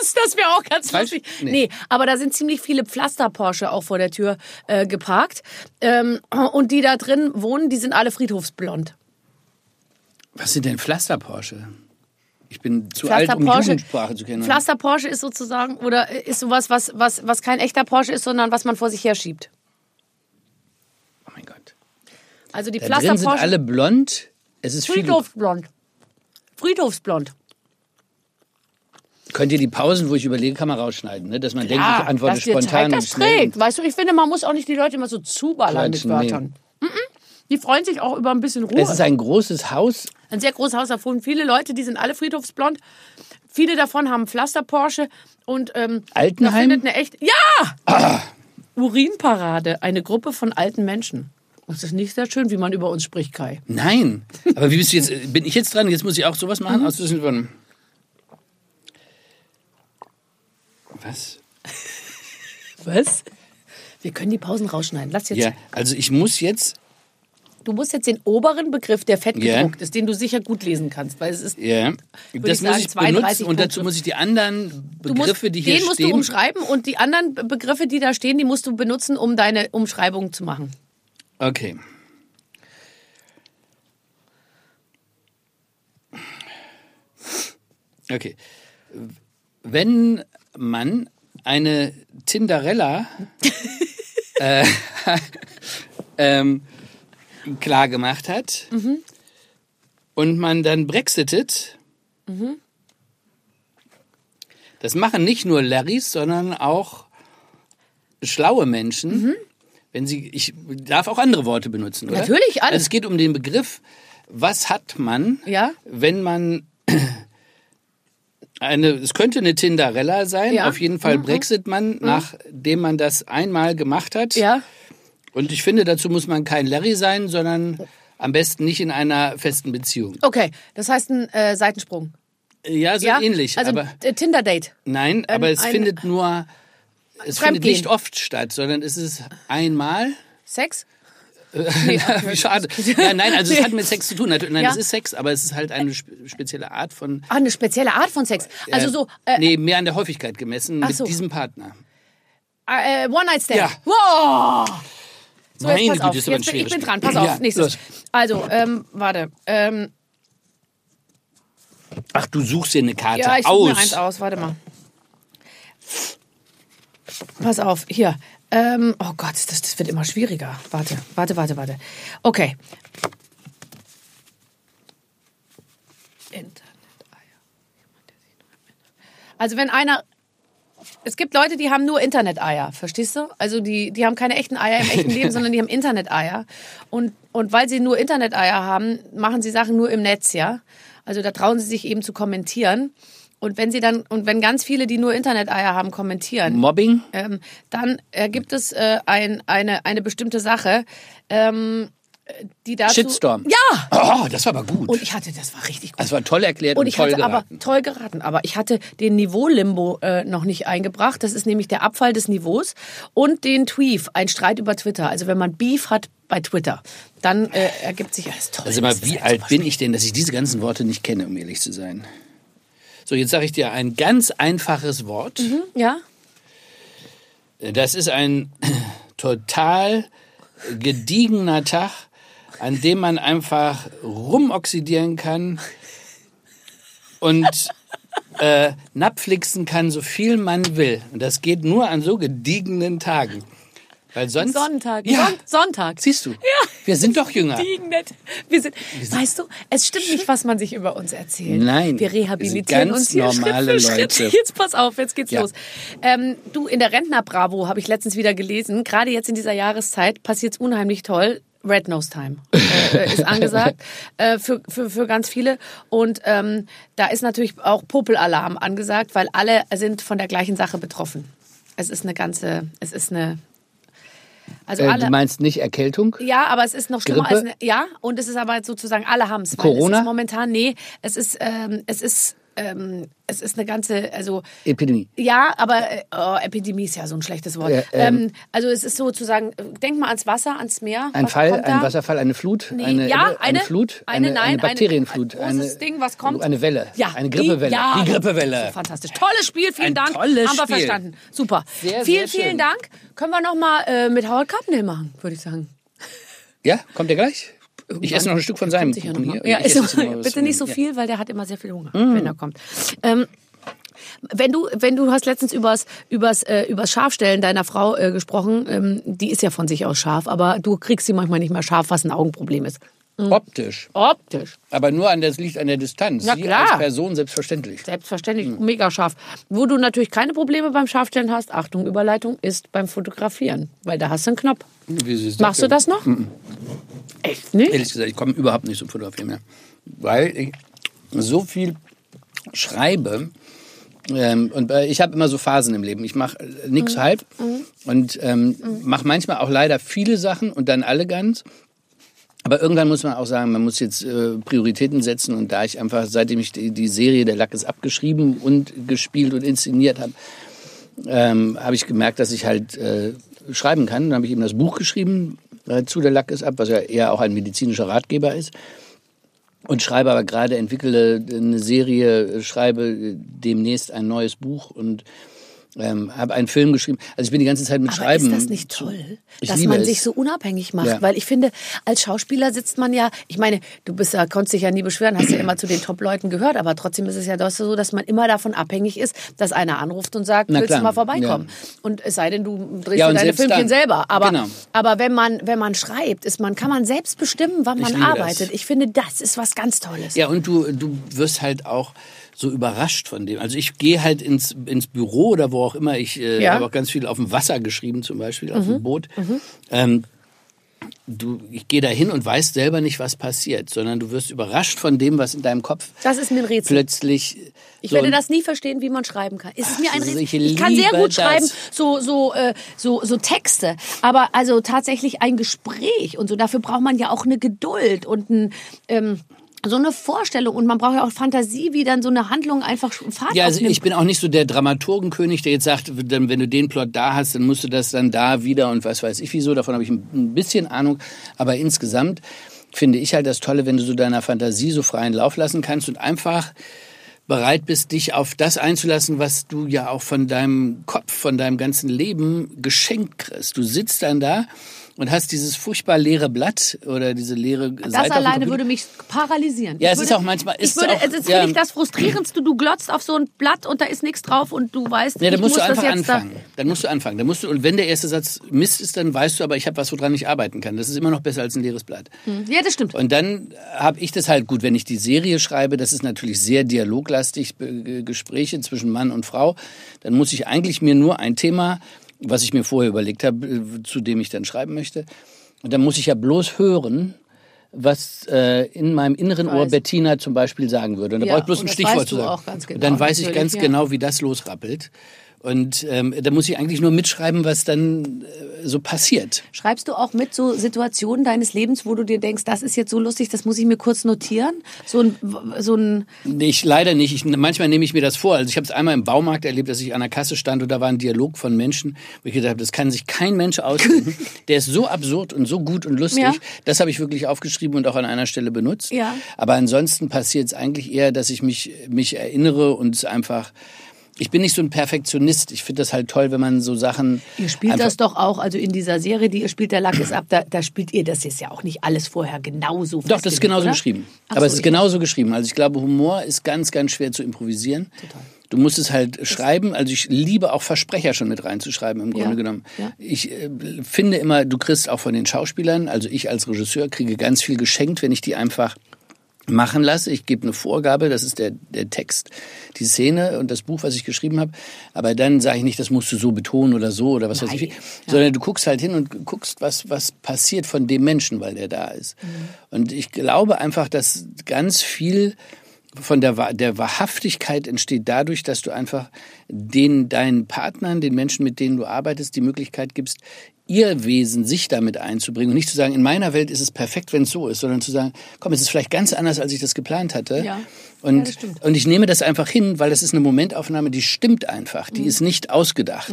Speaker 2: das, das wäre auch ganz
Speaker 4: Falsch?
Speaker 2: lustig.
Speaker 4: Nee.
Speaker 2: Nee. aber da sind ziemlich viele Pflaster-Porsche auch vor der Tür äh, geparkt. Ähm, und die da drin wohnen, die sind alle friedhofsblond.
Speaker 4: Was sind denn Pflaster-Porsche? Ich bin zu alt,
Speaker 2: Pflaster
Speaker 4: um
Speaker 2: Porsche.
Speaker 4: Jugendsprache zu kennen.
Speaker 2: Pflaster Porsche ist sozusagen, oder ist sowas, was, was, was kein echter Porsche ist, sondern was man vor sich herschiebt.
Speaker 4: Oh mein Gott.
Speaker 2: Also die
Speaker 4: Da
Speaker 2: Pflaster
Speaker 4: drin sind
Speaker 2: Porsche.
Speaker 4: alle blond. Es ist.
Speaker 2: Friedhofsblond. Friedhofsblond.
Speaker 4: Könnt ihr die Pausen, wo ich überlege, kann man rausschneiden, ne? dass man denkt, ich antworte
Speaker 2: dass
Speaker 4: spontan
Speaker 2: Zeit das trägt. Weißt du, ich finde, man muss auch nicht die Leute immer so zuballern mit
Speaker 4: Quatschen, nee.
Speaker 2: Wörtern. Die freuen sich auch über ein bisschen Ruhe.
Speaker 4: Es ist ein großes Haus.
Speaker 2: Ein sehr großes Haus, da wohnen viele Leute, die sind alle friedhofsblond. Viele davon haben Pflaster Porsche und ähm,
Speaker 4: Altenheim?
Speaker 2: da findet eine echt ja Urinparade, eine Gruppe von alten Menschen. Das ist nicht sehr schön, wie man über uns spricht, Kai.
Speaker 4: Nein. Aber wie bist du jetzt? Bin ich jetzt dran? Jetzt muss ich auch sowas machen? Aus Düsseldorf. von. Was?
Speaker 2: Was? Wir können die Pausen rausschneiden. Lass jetzt.
Speaker 4: Ja, also ich muss jetzt.
Speaker 2: Du musst jetzt den oberen Begriff, der fett
Speaker 4: Ja.
Speaker 2: gedruckt ist, den du sicher gut lesen kannst, weil es ist.
Speaker 4: Ja.
Speaker 2: ich
Speaker 4: Das muss
Speaker 2: sagen,
Speaker 4: ich
Speaker 2: 32
Speaker 4: benutzen und dazu
Speaker 2: Punkte.
Speaker 4: muss ich die anderen
Speaker 2: Du musst,
Speaker 4: Begriffe, die hier
Speaker 2: den musst
Speaker 4: stehen.
Speaker 2: du umschreiben und die anderen Be- Begriffe, die da stehen, die musst du benutzen, um deine Umschreibung zu machen.
Speaker 4: Okay. Okay. Wenn man eine Tinderella äh, ähm, klar gemacht hat und man dann brexitet, das machen nicht nur Larrys, sondern auch schlaue Menschen. Wenn sie, ich darf auch andere Worte benutzen, oder?
Speaker 2: Natürlich, alles.
Speaker 4: Also es geht um den Begriff, was hat man,
Speaker 2: Ja.
Speaker 4: wenn man eine, es könnte eine Tinderella sein,
Speaker 2: Ja. Mhm.
Speaker 4: auf jeden Fall Brexit man, nachdem man das einmal gemacht hat.
Speaker 2: Ja?
Speaker 4: Und ich finde, dazu muss man kein Larry sein, sondern am besten nicht in einer festen Beziehung.
Speaker 2: Okay, das heißt ein äh, Seitensprung.
Speaker 4: Ja, so
Speaker 2: ja?
Speaker 4: ähnlich.
Speaker 2: Also äh, Tinder-Date.
Speaker 4: nein, aber es findet nur, es findet nicht oft statt, sondern es ist einmal
Speaker 2: Sex? Nee,
Speaker 4: Wie schade. Nein, nein, also es hat mit Sex zu tun. Nein,
Speaker 2: Ja.
Speaker 4: es ist Sex, aber es ist halt eine spe- spezielle Art von.
Speaker 2: Ah, eine spezielle Art von Sex. Also so, äh,
Speaker 4: nee, mehr an der Häufigkeit gemessen
Speaker 2: Ach
Speaker 4: mit
Speaker 2: so.
Speaker 4: diesem Partner.
Speaker 2: äh, One-Night-Stand.
Speaker 4: Ja.
Speaker 2: Wow! So, jetzt
Speaker 4: Meine
Speaker 2: pass
Speaker 4: Güte,
Speaker 2: auf.
Speaker 4: ist aber ein
Speaker 2: Jetzt bin, ich bin dran. Pass auf,
Speaker 4: Ja,
Speaker 2: nächstes. Also, ähm, warte. Ähm,
Speaker 4: Ach, du suchst dir eine Karte
Speaker 2: ja, ich suche
Speaker 4: aus.
Speaker 2: mir eins aus. Warte mal. Pass auf, hier. Ähm, oh Gott, das, das wird immer schwieriger. Warte, warte, warte, warte. Okay. Internet-Eier. Also wenn einer... Es gibt Leute, die haben nur Internet-Eier, verstehst du? Also die, die haben keine echten Eier im echten Leben, sondern die haben Internet-Eier. Und, und weil sie nur Internet-Eier haben, machen sie Sachen nur im Netz, ja? Also da trauen sie sich eben zu kommentieren. Und wenn sie dann, und wenn ganz viele, die nur Internet-Eier haben, kommentieren,
Speaker 4: Mobbing?
Speaker 2: ähm, dann ergibt es äh, ein, eine, eine bestimmte Sache, ähm, die dazu...
Speaker 4: Shitstorm.
Speaker 2: Ja!
Speaker 4: Oh, das war aber gut.
Speaker 2: Und ich hatte, das war richtig gut.
Speaker 4: das war toll erklärt
Speaker 2: Und
Speaker 4: und,
Speaker 2: ich
Speaker 4: toll
Speaker 2: hatte
Speaker 4: geraten.
Speaker 2: aber toll geraten, aber ich hatte den Niveau-Limbo äh, noch nicht eingebracht. Das ist nämlich der Abfall des Niveaus und den Tweef, ein Streit über Twitter. Also wenn man Beef hat bei Twitter, dann äh, ergibt sich alles toll.
Speaker 4: Also mal, wie
Speaker 2: halt
Speaker 4: alt bin ich denn, dass ich diese ganzen Worte nicht kenne, um ehrlich zu sein? So, jetzt sage ich dir ein ganz einfaches Wort.
Speaker 2: schwierig. Ja?
Speaker 4: Das ist ein total gediegener Tag, an dem man einfach rumoxidieren kann und äh, napflixen kann, so viel man will. Und das geht nur an so gediegenen Tagen. Weil sonst.
Speaker 2: Sonntag.
Speaker 4: Ja.
Speaker 2: Son Sonntag.
Speaker 4: Siehst du?
Speaker 2: Ja.
Speaker 4: Wir sind doch jünger.
Speaker 2: Nett. Wir sind, weißt du, es stimmt nicht, was man sich über uns erzählt.
Speaker 4: Nein,
Speaker 2: Wir
Speaker 4: wir
Speaker 2: rehabilitieren
Speaker 4: sind ganz
Speaker 2: uns hier
Speaker 4: normale
Speaker 2: Schritt für Schritt.
Speaker 4: Leute.
Speaker 2: Jetzt pass auf, jetzt geht's
Speaker 4: Ja.
Speaker 2: los. Ähm, du, in der Rentner-Bravo habe ich letztens wieder gelesen, gerade jetzt in dieser Jahreszeit passiert's unheimlich toll. Red Nose Time äh, ist angesagt äh, für, für, für ganz viele. Und ähm, da ist natürlich auch Popelalarm angesagt, weil alle sind von der gleichen Sache betroffen. Es ist eine ganze, es ist eine, also
Speaker 4: Äh,
Speaker 2: alle.
Speaker 4: du meinst nicht Erkältung?
Speaker 2: Ja, aber es ist noch schlimmer
Speaker 4: Grippe?
Speaker 2: als eine, ja und es ist aber sozusagen alle haben es.
Speaker 4: Corona?
Speaker 2: Es ist momentan nee, es ist ähm, es ist ähm, es ist eine ganze also
Speaker 4: Epidemie.
Speaker 2: ja, aber äh, oh, Epidemie ist ja so ein schlechtes Wort.
Speaker 4: Ja, ähm,
Speaker 2: ähm, also es ist sozusagen denk mal ans Wasser, ans Meer.
Speaker 4: Ein
Speaker 2: Was
Speaker 4: Fall, ein? Wasserfall, eine Flut,
Speaker 2: Nee,
Speaker 4: eine,
Speaker 2: ja,
Speaker 4: Ebbe,
Speaker 2: eine,
Speaker 4: Flut,
Speaker 2: eine, nein,
Speaker 4: eine Bakterienflut,
Speaker 2: ein, großes Ding, was kommt?
Speaker 4: Eine Welle,
Speaker 2: Ja,
Speaker 4: eine Grippewelle.
Speaker 2: Die, ja,
Speaker 4: Die Grippewelle.
Speaker 2: Fantastisch. Tolles Spiel, vielen
Speaker 4: Ein
Speaker 2: Dank.
Speaker 4: tolles
Speaker 2: Haben wir
Speaker 4: Spiel.
Speaker 2: verstanden. Super.
Speaker 4: Sehr,
Speaker 2: vielen,
Speaker 4: sehr
Speaker 2: vielen. Dank. Können wir noch mal äh, mit Howard Carpendale machen, würde ich sagen.
Speaker 4: Ja, kommt der gleich? Ich esse noch ein Stück von seinem Kuchen hier.
Speaker 2: Ja,
Speaker 4: Ich was
Speaker 2: bitte nicht so viel, weil der hat immer sehr viel Hunger, wenn er kommt. Ähm, wenn du, wenn du hast letztens übers, übers, äh, übers Scharfstellen deiner Frau äh, gesprochen, ähm, die ist ja von sich aus scharf, aber du kriegst sie manchmal nicht mehr scharf, was ein Augenproblem ist.
Speaker 4: Ja. Optisch.
Speaker 2: Optisch.
Speaker 4: Aber nur an das liegt an der Distanz.
Speaker 2: Ja,
Speaker 4: Sie
Speaker 2: klar.
Speaker 4: als Person selbstverständlich.
Speaker 2: Selbstverständlich, mega scharf. Wo du natürlich keine Probleme beim Scharfstellen hast, Achtung, Überleitung, ist beim Fotografieren, weil da hast du einen Knopf. Machst du das noch? Echt nicht?
Speaker 4: Ehrlich gesagt, ich komme überhaupt nicht zum Fotografieren mehr. Weil ich so viel schreibe. Ähm, und äh, ich habe immer so Phasen im Leben. Ich mache äh, nix halb und ähm, mache manchmal auch leider viele Sachen und dann alle ganz. Aber irgendwann muss man auch sagen, man muss jetzt äh, Prioritäten setzen. Und da ich einfach, seitdem ich die, die Serie Der Lack ist abgeschrieben und gespielt und inszeniert habe, ähm, habe ich gemerkt, dass ich halt äh, schreiben kann. Dann habe ich eben das Buch geschrieben äh, zu Der Lack ist ab, was ja eher auch ein medizinischer Ratgeber ist. Und schreibe aber gerade, entwickle eine Serie, schreibe demnächst ein neues Buch und ähm, habe einen Film geschrieben. Also ich bin die ganze Zeit mit
Speaker 2: Aber
Speaker 4: Schreiben.
Speaker 2: ist das nicht toll,
Speaker 4: Ich
Speaker 2: dass man
Speaker 4: es.
Speaker 2: sich so unabhängig macht?
Speaker 4: Ja.
Speaker 2: Weil ich finde, als Schauspieler sitzt man ja, ich meine, du bist ja, konntest dich ja nie beschweren, hast ja immer zu den Top-Leuten gehört, aber trotzdem ist es ja doch so, dass man immer davon abhängig ist, dass einer anruft und sagt,
Speaker 4: Na
Speaker 2: willst
Speaker 4: klar,
Speaker 2: du mal vorbeikommen?
Speaker 4: ja.
Speaker 2: Und es sei denn, du drehst
Speaker 4: Ja,
Speaker 2: deine Filmchen
Speaker 4: dann.
Speaker 2: selber. Aber,
Speaker 4: Genau.
Speaker 2: aber wenn man, wenn man schreibt, ist man, kann man selbst bestimmen, wann man arbeitet.
Speaker 4: das.
Speaker 2: Ich finde, das ist was ganz Tolles.
Speaker 4: Ja, und du, du wirst halt auch so überrascht von dem. Also ich gehe halt ins, ins Büro oder wo auch immer. Ich äh,
Speaker 2: Ja. Mhm.
Speaker 4: habe auch ganz viel auf dem Wasser geschrieben, zum Beispiel, auf dem Boot. Ähm, du, ich gehe da hin und weiß selber nicht, was passiert, sondern du wirst überrascht von dem, was in deinem Kopf
Speaker 2: Das ist mir ein Rätsel.
Speaker 4: plötzlich.
Speaker 2: Ich
Speaker 4: so
Speaker 2: werde das nie verstehen, wie man schreiben kann. Es ist mir ein Rätsel.
Speaker 4: ich
Speaker 2: Ich, kann sehr gut
Speaker 4: das.
Speaker 2: schreiben, so so äh, so so Texte, aber also tatsächlich ein Gespräch und so. Dafür braucht man ja auch eine Geduld und ein ähm, so eine Vorstellung und man braucht ja auch Fantasie, wie dann so eine Handlung einfach Fahrt
Speaker 4: Ja, also
Speaker 2: aufnimmt.
Speaker 4: ich bin auch nicht so der Dramaturgenkönig, der jetzt sagt, wenn du den Plot da hast, dann musst du das dann da wieder und was weiß ich wieso. Davon habe ich ein ein bisschen Ahnung. Aber insgesamt finde ich halt das Tolle, wenn du so deiner Fantasie so freien Lauf lassen kannst und einfach bereit bist, dich auf das einzulassen, was du ja auch von deinem Kopf, von deinem ganzen Leben geschenkt kriegst. Du sitzt dann da und hast dieses furchtbar leere Blatt oder diese leere
Speaker 2: das
Speaker 4: Seite dem
Speaker 2: alleine würde mich paralysieren.
Speaker 4: Ja,
Speaker 2: Ich
Speaker 4: es ist
Speaker 2: würde,
Speaker 4: auch manchmal-
Speaker 2: Ich
Speaker 4: ist
Speaker 2: würde,
Speaker 4: auch-
Speaker 2: es ist
Speaker 4: ja.
Speaker 2: finde ich das frustrierendste. Du glotzt auf so ein Blatt und da ist nichts drauf und du weißt,
Speaker 4: Ja, dann
Speaker 2: ich
Speaker 4: musst
Speaker 2: muss
Speaker 4: du einfach
Speaker 2: das jetzt
Speaker 4: anfangen. Dann musst du anfangen. Dann musst du, und wenn der erste Satz Mist ist, dann weißt du aber, ich habe was, woran ich arbeiten kann. Das ist immer noch besser als ein leeres Blatt.
Speaker 2: Da. Ja, das stimmt.
Speaker 4: Und dann habe ich das halt gut, wenn ich die Serie schreibe, das ist natürlich sehr dialoglastig, Gespräche zwischen Mann und Frau, dann muss ich eigentlich mir nur ein Thema, was ich mir vorher überlegt habe, äh, zu dem ich dann schreiben möchte, und dann muss ich ja bloß hören, was äh, in meinem inneren Ohr. Bettina zum Beispiel sagen würde. Und da
Speaker 2: Ja,
Speaker 4: brauche ich bloß ein Stichwort zu sagen.
Speaker 2: ganz genau,
Speaker 4: dann weiß ich ganz
Speaker 2: ja.
Speaker 4: genau, wie das losrappelt. Und ähm, da muss ich eigentlich nur mitschreiben, was dann äh, so passiert.
Speaker 2: Schreibst du auch mit so Situationen deines Lebens, wo du dir denkst, das ist jetzt so lustig, das muss ich mir kurz notieren? So ein, so ein
Speaker 4: Nee, Ich leider nicht. Ich, manchmal nehme ich mir das vor. Also ich habe es einmal im Baumarkt erlebt, dass ich an der Kasse stand und da war ein Dialog von Menschen, wo ich gedacht habe, das kann sich kein Mensch ausdenken. Der ist so absurd und so gut und lustig.
Speaker 2: Ja.
Speaker 4: Das habe ich wirklich aufgeschrieben und auch an einer Stelle benutzt.
Speaker 2: Ja.
Speaker 4: Aber ansonsten passiert es eigentlich eher, dass ich mich, mich erinnere und es einfach... Ich bin nicht so ein Perfektionist. Ich finde das halt toll, wenn man so Sachen...
Speaker 2: Ihr spielt das doch auch, also in dieser Serie, die ihr spielt, der Lack ist ab, da, da spielt ihr das jetzt ja auch nicht alles vorher genauso
Speaker 4: Doch, das ist genauso
Speaker 2: oder?
Speaker 4: geschrieben.
Speaker 2: Ach
Speaker 4: Aber
Speaker 2: so,
Speaker 4: es ist genauso geschrieben. Also ich glaube, Humor ist ganz, ganz schwer zu improvisieren.
Speaker 2: Total.
Speaker 4: Du musst es halt schreiben. Also ich liebe auch Versprecher schon mit reinzuschreiben im Grunde
Speaker 2: Ja,
Speaker 4: genommen.
Speaker 2: ja.
Speaker 4: Ich äh, finde immer, du kriegst auch von den Schauspielern, also ich als Regisseur kriege ganz viel geschenkt, wenn ich die einfach machen lasse. Ich gebe eine Vorgabe, das ist der, der Text, die Szene und das Buch, was ich geschrieben habe. Aber dann sage ich nicht, das musst du so betonen oder so oder was weiß ich.
Speaker 2: Nein.
Speaker 4: Sondern du guckst halt hin und guckst, was, was passiert von dem Menschen, weil der da ist.
Speaker 2: Mhm.
Speaker 4: Und ich glaube einfach, dass ganz viel von der, der Wahrhaftigkeit entsteht dadurch, dass du einfach den, deinen Partnern, den Menschen, mit denen du arbeitest, die Möglichkeit gibst, ihr Wesen sich damit einzubringen und nicht zu sagen, in meiner Welt ist es perfekt, wenn es so ist, sondern zu sagen, komm, es ist vielleicht ganz anders, als ich das geplant hatte.
Speaker 2: Ja.
Speaker 4: Und,
Speaker 2: Ja, das stimmt.
Speaker 4: und ich nehme das einfach hin, weil das ist eine Momentaufnahme, die stimmt einfach,
Speaker 2: Mhm.
Speaker 4: die ist nicht ausgedacht.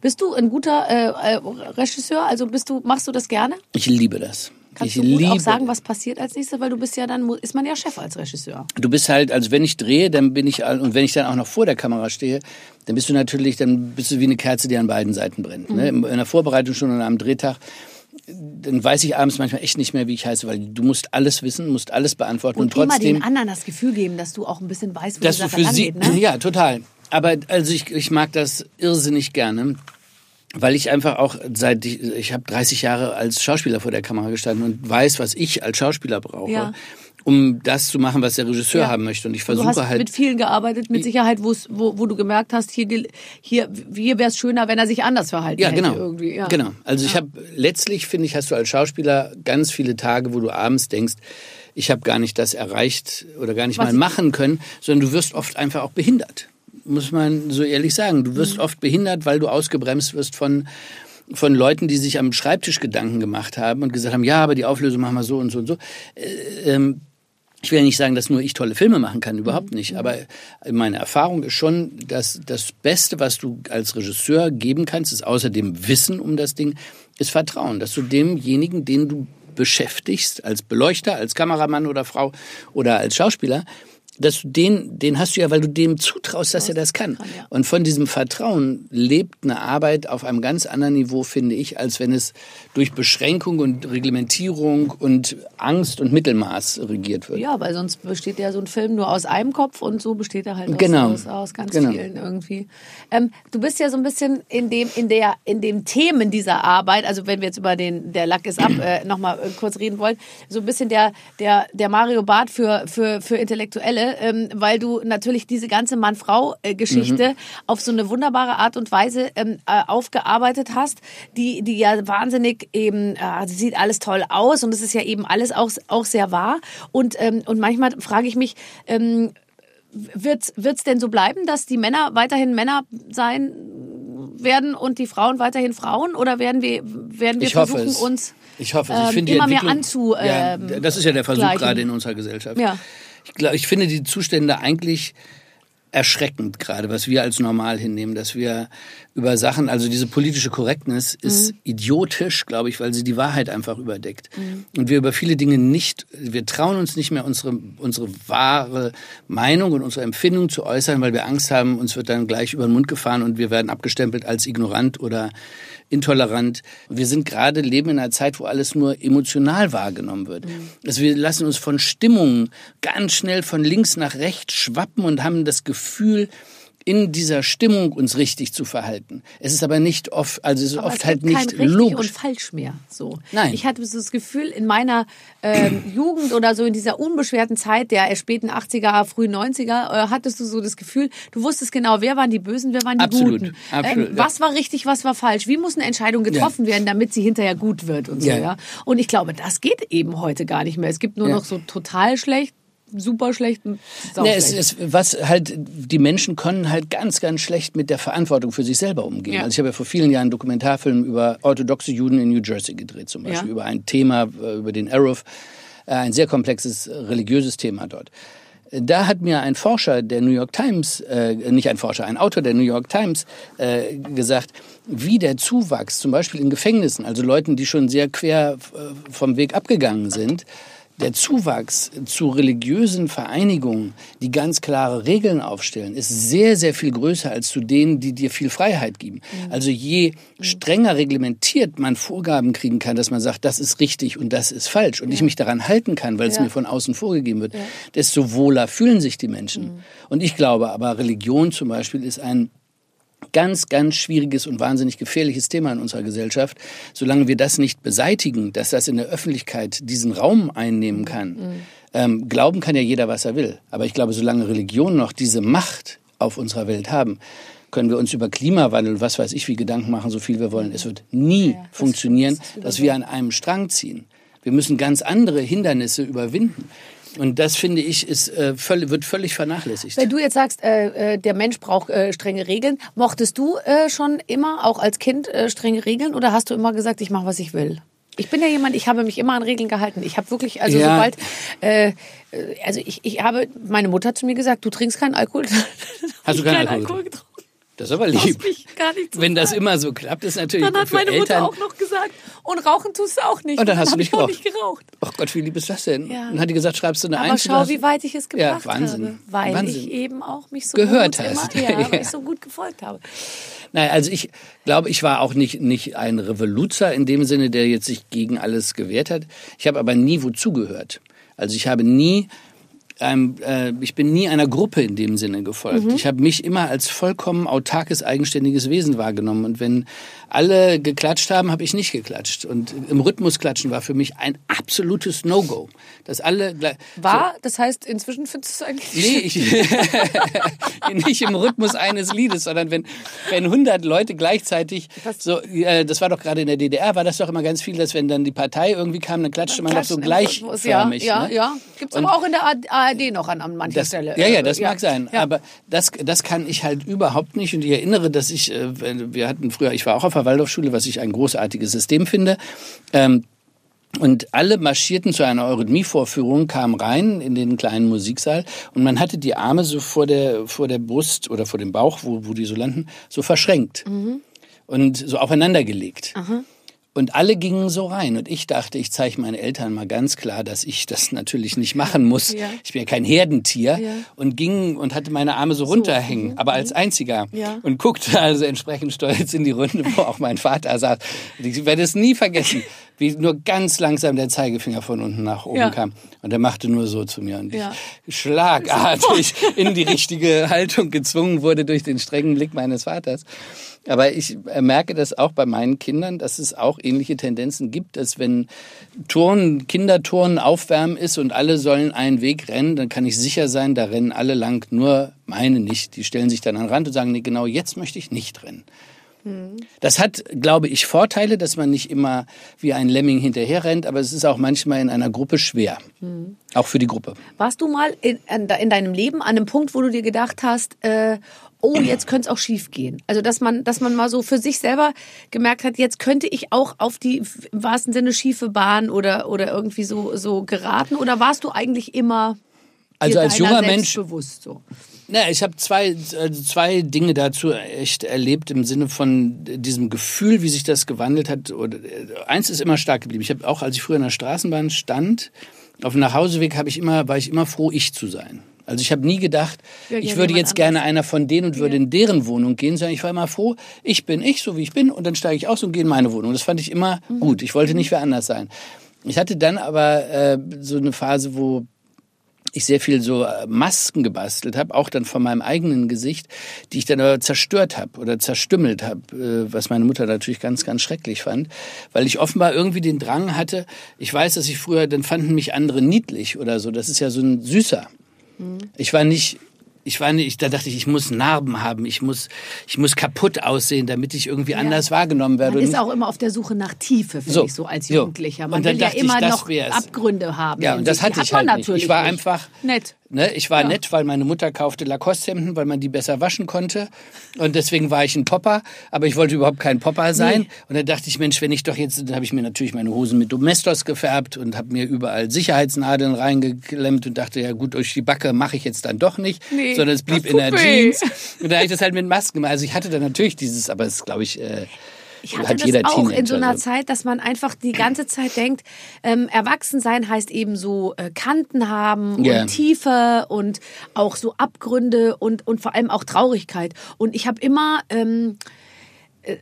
Speaker 2: Bist du ein guter äh, äh, Regisseur? Also bist du, machst du das gerne?
Speaker 4: Ich liebe das.
Speaker 2: Kannst
Speaker 4: ich
Speaker 2: du gut
Speaker 4: liebe
Speaker 2: auch sagen, was passiert als nächstes? Weil du bist ja dann, ist man ja Chef als Regisseur.
Speaker 4: Du bist halt, also wenn ich drehe, dann bin ich, und wenn ich dann auch noch vor der Kamera stehe, dann bist du natürlich, dann bist du wie eine Kerze, die an beiden Seiten brennt. Ne? In der Vorbereitung schon und am Drehtag, dann weiß ich abends manchmal echt nicht mehr, wie ich heiße, weil du musst alles wissen, musst alles beantworten und,
Speaker 2: Und, immer
Speaker 4: trotzdem,
Speaker 2: den anderen das Gefühl geben, dass du auch ein bisschen weißt, wo
Speaker 4: dass
Speaker 2: die
Speaker 4: du
Speaker 2: Sache
Speaker 4: für sie.
Speaker 2: Ne?
Speaker 4: ja, total. Aber also ich, ich mag das irrsinnig gerne. Weil ich einfach auch seit ich, ich habe 30 Jahre als Schauspieler vor der Kamera gestanden und weiß, was ich als Schauspieler brauche,
Speaker 2: Ja.
Speaker 4: um das zu machen, was der Regisseur
Speaker 2: Ja.
Speaker 4: haben möchte. Und ich
Speaker 2: Du
Speaker 4: versuche
Speaker 2: hast
Speaker 4: halt
Speaker 2: mit vielen gearbeitet, mit Sicherheit, wo, wo du gemerkt hast, hier, hier, hier wäre es schöner, wenn er sich anders verhalten
Speaker 4: Ja,
Speaker 2: hätte.
Speaker 4: genau.
Speaker 2: Irgendwie. Ja.
Speaker 4: Genau. Also ich habe letztlich finde ich, hast du als Schauspieler ganz viele Tage, wo du abends denkst, ich habe gar nicht das erreicht oder gar nicht
Speaker 2: Was
Speaker 4: mal machen können, sondern du wirst oft einfach auch behindert. Muss man so ehrlich sagen. Du
Speaker 2: Mhm.
Speaker 4: wirst oft behindert, weil du ausgebremst wirst von von Leuten, die sich am Schreibtisch Gedanken gemacht haben und gesagt haben, ja, aber die Auflösung machen wir so und so und so. Äh, ähm, ich will ja nicht sagen, dass nur ich tolle Filme machen kann, überhaupt nicht. Aber meine Erfahrung ist schon, dass das Beste, was du als Regisseur geben kannst, ist außerdem Wissen um das Ding, ist Vertrauen. Dass du demjenigen, den du beschäftigst, als Beleuchter, als Kameramann oder Frau oder als Schauspieler, dass du den, den hast du ja, weil du dem zutraust, dass er das kann. Und von diesem Vertrauen lebt eine Arbeit auf einem ganz anderen Niveau, finde ich, als wenn es durch Beschränkung und Reglementierung und Angst und Mittelmaß regiert wird.
Speaker 2: Ja, weil sonst besteht ja so ein Film nur aus einem Kopf und so besteht er halt
Speaker 4: Genau.
Speaker 2: aus, aus ganz
Speaker 4: Genau.
Speaker 2: vielen irgendwie. Ähm, du bist ja so ein bisschen in dem, in der, in dem Themen dieser Arbeit, also wenn wir jetzt über den, der Lack ist ab, äh, nochmal äh, kurz reden wollen, so ein bisschen der, der, der Mario Barth für, für, für Intellektuelle, ähm, weil du natürlich diese ganze Mann-Frau-Geschichte auf so eine wunderbare Art und Weise ähm, äh, aufgearbeitet hast, die, die ja wahnsinnig eben, äh, sieht alles toll aus und es ist ja eben alles auch, auch sehr wahr. Und, ähm, und manchmal frage ich mich, ähm, wird es denn so bleiben, dass die Männer weiterhin Männer sein werden und die Frauen weiterhin Frauen? Oder werden wir, werden wir
Speaker 4: Ich
Speaker 2: versuchen, uns
Speaker 4: Ich hoffe,
Speaker 2: ähm,
Speaker 4: ich finde
Speaker 2: immer mehr anzu.
Speaker 4: ja,
Speaker 2: ähm,
Speaker 4: das ist ja der Versuch
Speaker 2: gleichen.
Speaker 4: gerade in unserer Gesellschaft.
Speaker 2: Ja.
Speaker 4: Ich, glaub, ich finde die Zustände eigentlich erschreckend gerade, was wir als normal hinnehmen, dass wir über Sachen, also diese politische Korrektness ist
Speaker 2: Mhm.
Speaker 4: idiotisch, glaube ich, weil sie die Wahrheit einfach überdeckt. Und wir über viele Dinge nicht, wir trauen uns nicht mehr unsere, unsere wahre Meinung und unsere Empfindung zu äußern, weil wir Angst haben, uns wird dann gleich über den Mund gefahren und wir werden abgestempelt als ignorant oder intolerant. Wir sind gerade leben in einer Zeit, wo alles nur emotional wahrgenommen wird. Also wir lassen uns von Stimmungen ganz schnell von links nach rechts schwappen und haben das Gefühl, in dieser Stimmung uns richtig zu verhalten. Es ist aber nicht oft, also es ist
Speaker 2: Aber
Speaker 4: oft
Speaker 2: es
Speaker 4: halt nicht
Speaker 2: kein richtig
Speaker 4: logisch.
Speaker 2: und falsch mehr. So.
Speaker 4: Nein.
Speaker 2: Ich hatte so das Gefühl, in meiner ähm, Jugend oder so in dieser unbeschwerten Zeit der späten 80er, frühen 90er, äh, hattest du so das Gefühl, du wusstest genau, wer waren die Bösen, wer waren die
Speaker 4: Absolut,
Speaker 2: Guten.
Speaker 4: absolut,
Speaker 2: ähm,
Speaker 4: ja.
Speaker 2: was war richtig, was war falsch? Wie muss eine Entscheidung getroffen werden, damit sie hinterher gut wird und so.
Speaker 4: Ja.
Speaker 2: Ja. Und ich glaube, das geht eben heute gar nicht mehr. Es gibt nur
Speaker 4: Ja.
Speaker 2: noch so total schlecht, super schlecht, und sau
Speaker 4: Nee, es,
Speaker 2: schlecht.
Speaker 4: es, was halt, die Menschen können halt ganz, ganz schlecht mit der Verantwortung für sich selber umgehen.
Speaker 2: Ja.
Speaker 4: Also ich habe ja vor vielen Jahren einen Dokumentarfilm über orthodoxe Juden in New Jersey gedreht, zum Beispiel,
Speaker 2: Ja.
Speaker 4: über ein Thema, äh, über den Arrow, äh, ein sehr komplexes äh, religiöses Thema dort. Da hat mir ein Forscher der New York Times, äh, nicht ein Forscher, ein Autor der New York Times äh, gesagt, wie der Zuwachs, zum Beispiel in Gefängnissen, also Leuten, die schon sehr quer vom Weg abgegangen sind, der Zuwachs zu religiösen Vereinigungen, die ganz klare Regeln aufstellen, ist sehr, sehr viel größer als zu denen, die dir viel Freiheit geben. Also je strenger reglementiert man Vorgaben kriegen kann, dass man sagt, das ist richtig und das ist falsch und ich mich daran halten kann, weil es
Speaker 2: Ja.
Speaker 4: mir von außen vorgegeben wird, desto wohler fühlen sich die Menschen. Und ich glaube aber, Religion zum Beispiel ist ein ganz, ganz schwieriges und wahnsinnig gefährliches Thema in unserer Gesellschaft. Solange wir das nicht beseitigen, dass das in der Öffentlichkeit diesen Raum einnehmen kann. Ähm, glauben kann ja jeder, was er will. Aber ich glaube, solange Religionen noch diese Macht auf unserer Welt haben, können wir uns über Klimawandel, was weiß ich, wie Gedanken machen, so viel wir wollen. Es wird nie
Speaker 2: das
Speaker 4: funktionieren,
Speaker 2: das
Speaker 4: dass wir an einem Strang ziehen. Wir müssen ganz andere Hindernisse überwinden. Und das finde ich, ist, äh, völl, wird völlig vernachlässigt.
Speaker 2: Wenn du jetzt sagst, äh, äh, der Mensch braucht äh, strenge Regeln, mochtest du äh, schon immer, auch als Kind, äh, strenge Regeln oder hast du immer gesagt, ich mache, was ich will? Ich bin ja jemand, ich habe mich immer an Regeln gehalten. Ich habe wirklich, also
Speaker 4: Ja.
Speaker 2: sobald, äh, also ich, ich habe, meine Mutter hat zu mir gesagt, du trinkst keinen Alkohol.
Speaker 4: Hast du keinen
Speaker 2: keinen
Speaker 4: Alkohol
Speaker 2: getrunken.
Speaker 4: Das ist aber lieb.
Speaker 2: mich gar nicht zu
Speaker 4: Wenn das immer so klappt, ist natürlich
Speaker 2: Dann hat meine Mutter
Speaker 4: Eltern.
Speaker 2: auch noch gesagt, und rauchen tust du auch nicht.
Speaker 4: Und dann hast du nicht
Speaker 2: ich auch
Speaker 4: geraucht.
Speaker 2: nicht geraucht.
Speaker 4: Ach Gott, wie lieb ist das denn?
Speaker 2: Ja.
Speaker 4: Und hat die gesagt, schreibst du eine
Speaker 2: Aber
Speaker 4: Eins? und
Speaker 2: schau,
Speaker 4: hast-
Speaker 2: wie weit ich es
Speaker 4: Ja,
Speaker 2: gebracht
Speaker 4: Wahnsinn.
Speaker 2: habe. Weil
Speaker 4: Wahnsinn.
Speaker 2: ich eben auch mich so
Speaker 4: Gehört
Speaker 2: gut
Speaker 4: hast.
Speaker 2: Immer, ja,
Speaker 4: Ja.
Speaker 2: ich so gut gefolgt habe.
Speaker 4: Nein, also ich glaube, ich war auch nicht, nicht ein Revoluzer in dem Sinne, der jetzt sich gegen alles gewehrt hat. Ich habe aber nie wozu gehört. Also ich habe nie, ähm, äh, ich bin nie einer Gruppe in dem Sinne gefolgt.
Speaker 2: Mhm.
Speaker 4: Ich habe mich immer als vollkommen autarkes, eigenständiges Wesen wahrgenommen. Und wenn alle geklatscht haben, habe ich nicht geklatscht. Und im Rhythmus klatschen war für mich ein absolutes No-Go. Dass alle gleich-
Speaker 2: War, das heißt, inzwischen findest du es eigentlich
Speaker 4: Nee, ich, nicht im Rhythmus eines Liedes, sondern wenn, wenn 100 Leute gleichzeitig so, äh, das war doch gerade in der DDR, war das doch immer ganz viel, dass wenn dann die Partei irgendwie kam, dann klatschte man doch so gleichförmig.
Speaker 2: Ja, ja,
Speaker 4: ne?
Speaker 2: ja. Gibt es
Speaker 4: Und-
Speaker 2: aber auch in der ARD noch an, an mancher
Speaker 4: Das,
Speaker 2: Stelle.
Speaker 4: ja, ja,
Speaker 2: Äh,
Speaker 4: das mag sein.
Speaker 2: Ja.
Speaker 4: Aber das, das kann ich halt überhaupt nicht. Und ich erinnere, dass ich, äh, wir hatten früher, ich war auch auf der Waldorfschule, was ich ein großartiges System finde. Ähm, und alle marschierten zu einer Eurythmie-Vorführung, kamen rein in den kleinen Musiksaal und man hatte die Arme so vor der, vor der Brust oder vor dem Bauch, wo, wo die so landen, so verschränkt und so aufeinander gelegt. Und alle gingen so rein. Und ich dachte, ich zeige meinen Eltern mal ganz klar, dass ich das natürlich nicht machen muss.
Speaker 2: Ja.
Speaker 4: Ich bin ja kein Herdentier.
Speaker 2: Ja.
Speaker 4: Und ging und hatte meine Arme so runterhängen, aber als einziger.
Speaker 2: Ja.
Speaker 4: Und guckte also entsprechend stolz in die Runde, wo auch mein Vater saß. Und Ich werde es nie vergessen, wie nur ganz langsam der Zeigefinger von unten nach oben
Speaker 2: Ja.
Speaker 4: kam. Und er machte nur so zu mir. Und
Speaker 2: Ja.
Speaker 4: ich schlagartig in die richtige Haltung gezwungen wurde durch den strengen Blick meines Vaters. Aber ich äh, merke das auch bei meinen Kindern, dass es auch ähnliche Tendenzen gibt, dass wenn Turnen, Kinderturnen aufwärmen ist und alle sollen einen Weg rennen, dann kann ich sicher sein, da rennen alle lang, nur meine nicht. Die stellen sich dann an den Rand und sagen, nee, genau jetzt möchte ich nicht rennen. Das hat, glaube ich, Vorteile, dass man nicht immer wie ein Lemming hinterher rennt, aber es ist auch manchmal in einer Gruppe schwer. Auch für die Gruppe.
Speaker 2: Warst du mal in, in, in deinem Leben an einem Punkt, wo du dir gedacht hast, äh, oh, jetzt könnte es auch schief gehen? Also, dass man, dass man mal so für sich selber gemerkt hat, jetzt könnte ich auch auf die im wahrsten Sinne schiefe Bahn oder, oder irgendwie so, so geraten? Oder warst du eigentlich immer
Speaker 4: Also als junger Mensch-
Speaker 2: bewusst so?
Speaker 4: Na, ich habe zwei, also zwei Dinge dazu echt erlebt im Sinne von diesem Gefühl, wie sich das gewandelt hat. Äh, eins ist immer stark geblieben. Ich habe auch, als ich früher in der Straßenbahn stand, auf dem Nachhauseweg habe ich immer, war ich immer froh, ich zu sein. Also ich habe nie gedacht,
Speaker 2: Ja,
Speaker 4: ich würde jetzt gerne einer von denen und würde
Speaker 2: Ja.
Speaker 4: in deren Wohnung gehen, sondern ich war immer froh, ich bin ich, so wie ich bin, und dann steige ich aus und gehe in meine Wohnung. Das fand ich immer
Speaker 2: Mhm.
Speaker 4: gut. Ich wollte nicht wer anders sein. Ich hatte dann aber äh, so eine Phase, wo ich sehr viel so äh, Masken gebastelt habe, auch dann von meinem eigenen Gesicht, die ich dann aber zerstört habe oder zerstümmelt habe, äh, was meine Mutter natürlich ganz, ganz schrecklich fand, weil ich offenbar irgendwie den Drang hatte, ich weiß, dass ich früher, dann fanden mich andere niedlich oder so, das ist ja so ein Süßer. Ich war nicht, ich war nicht, da dachte ich, ich muss Narben haben, ich muss, ich muss kaputt aussehen, damit ich irgendwie anders wahrgenommen werde.
Speaker 2: Man ist auch immer auf der Suche nach Tiefe, finde
Speaker 4: So.
Speaker 2: ich so als. Jugendlicher. Man
Speaker 4: Und dann
Speaker 2: will ja
Speaker 4: ich,
Speaker 2: immer
Speaker 4: das
Speaker 2: noch
Speaker 4: wär's.
Speaker 2: Abgründe haben.
Speaker 4: Ja, und das hatte ich halt nicht.
Speaker 2: natürlich
Speaker 4: Ich war
Speaker 2: nicht.
Speaker 4: einfach
Speaker 2: nett.
Speaker 4: Ne, ich war
Speaker 2: Ja.
Speaker 4: nett, weil meine Mutter kaufte Lacoste-Hemden, weil man die besser waschen konnte. Und deswegen war ich ein Popper. Aber ich wollte überhaupt kein Popper sein.
Speaker 2: Nee.
Speaker 4: Und dann dachte ich, Mensch, wenn ich doch jetzt, dann habe ich mir natürlich meine Hosen mit Domestos gefärbt und habe mir überall Sicherheitsnadeln reingeklemmt und dachte, ja gut, durch die Backe mache ich jetzt dann doch nicht.
Speaker 2: Nee,
Speaker 4: sondern es blieb in der. Jeans. Und da habe ich das halt mit Masken gemacht. Also ich hatte dann natürlich dieses, aber es ist, glaube ich, äh,
Speaker 2: Ich hatte
Speaker 4: hat
Speaker 2: das auch in so
Speaker 4: Teenager
Speaker 2: einer. Zeit, dass man einfach die ganze Zeit denkt, ähm, erwachsen sein heißt eben so äh, Kanten haben
Speaker 4: Ja.
Speaker 2: und Tiefe und auch so Abgründe und, und vor allem auch Traurigkeit. Und ich habe immer ähm, äh,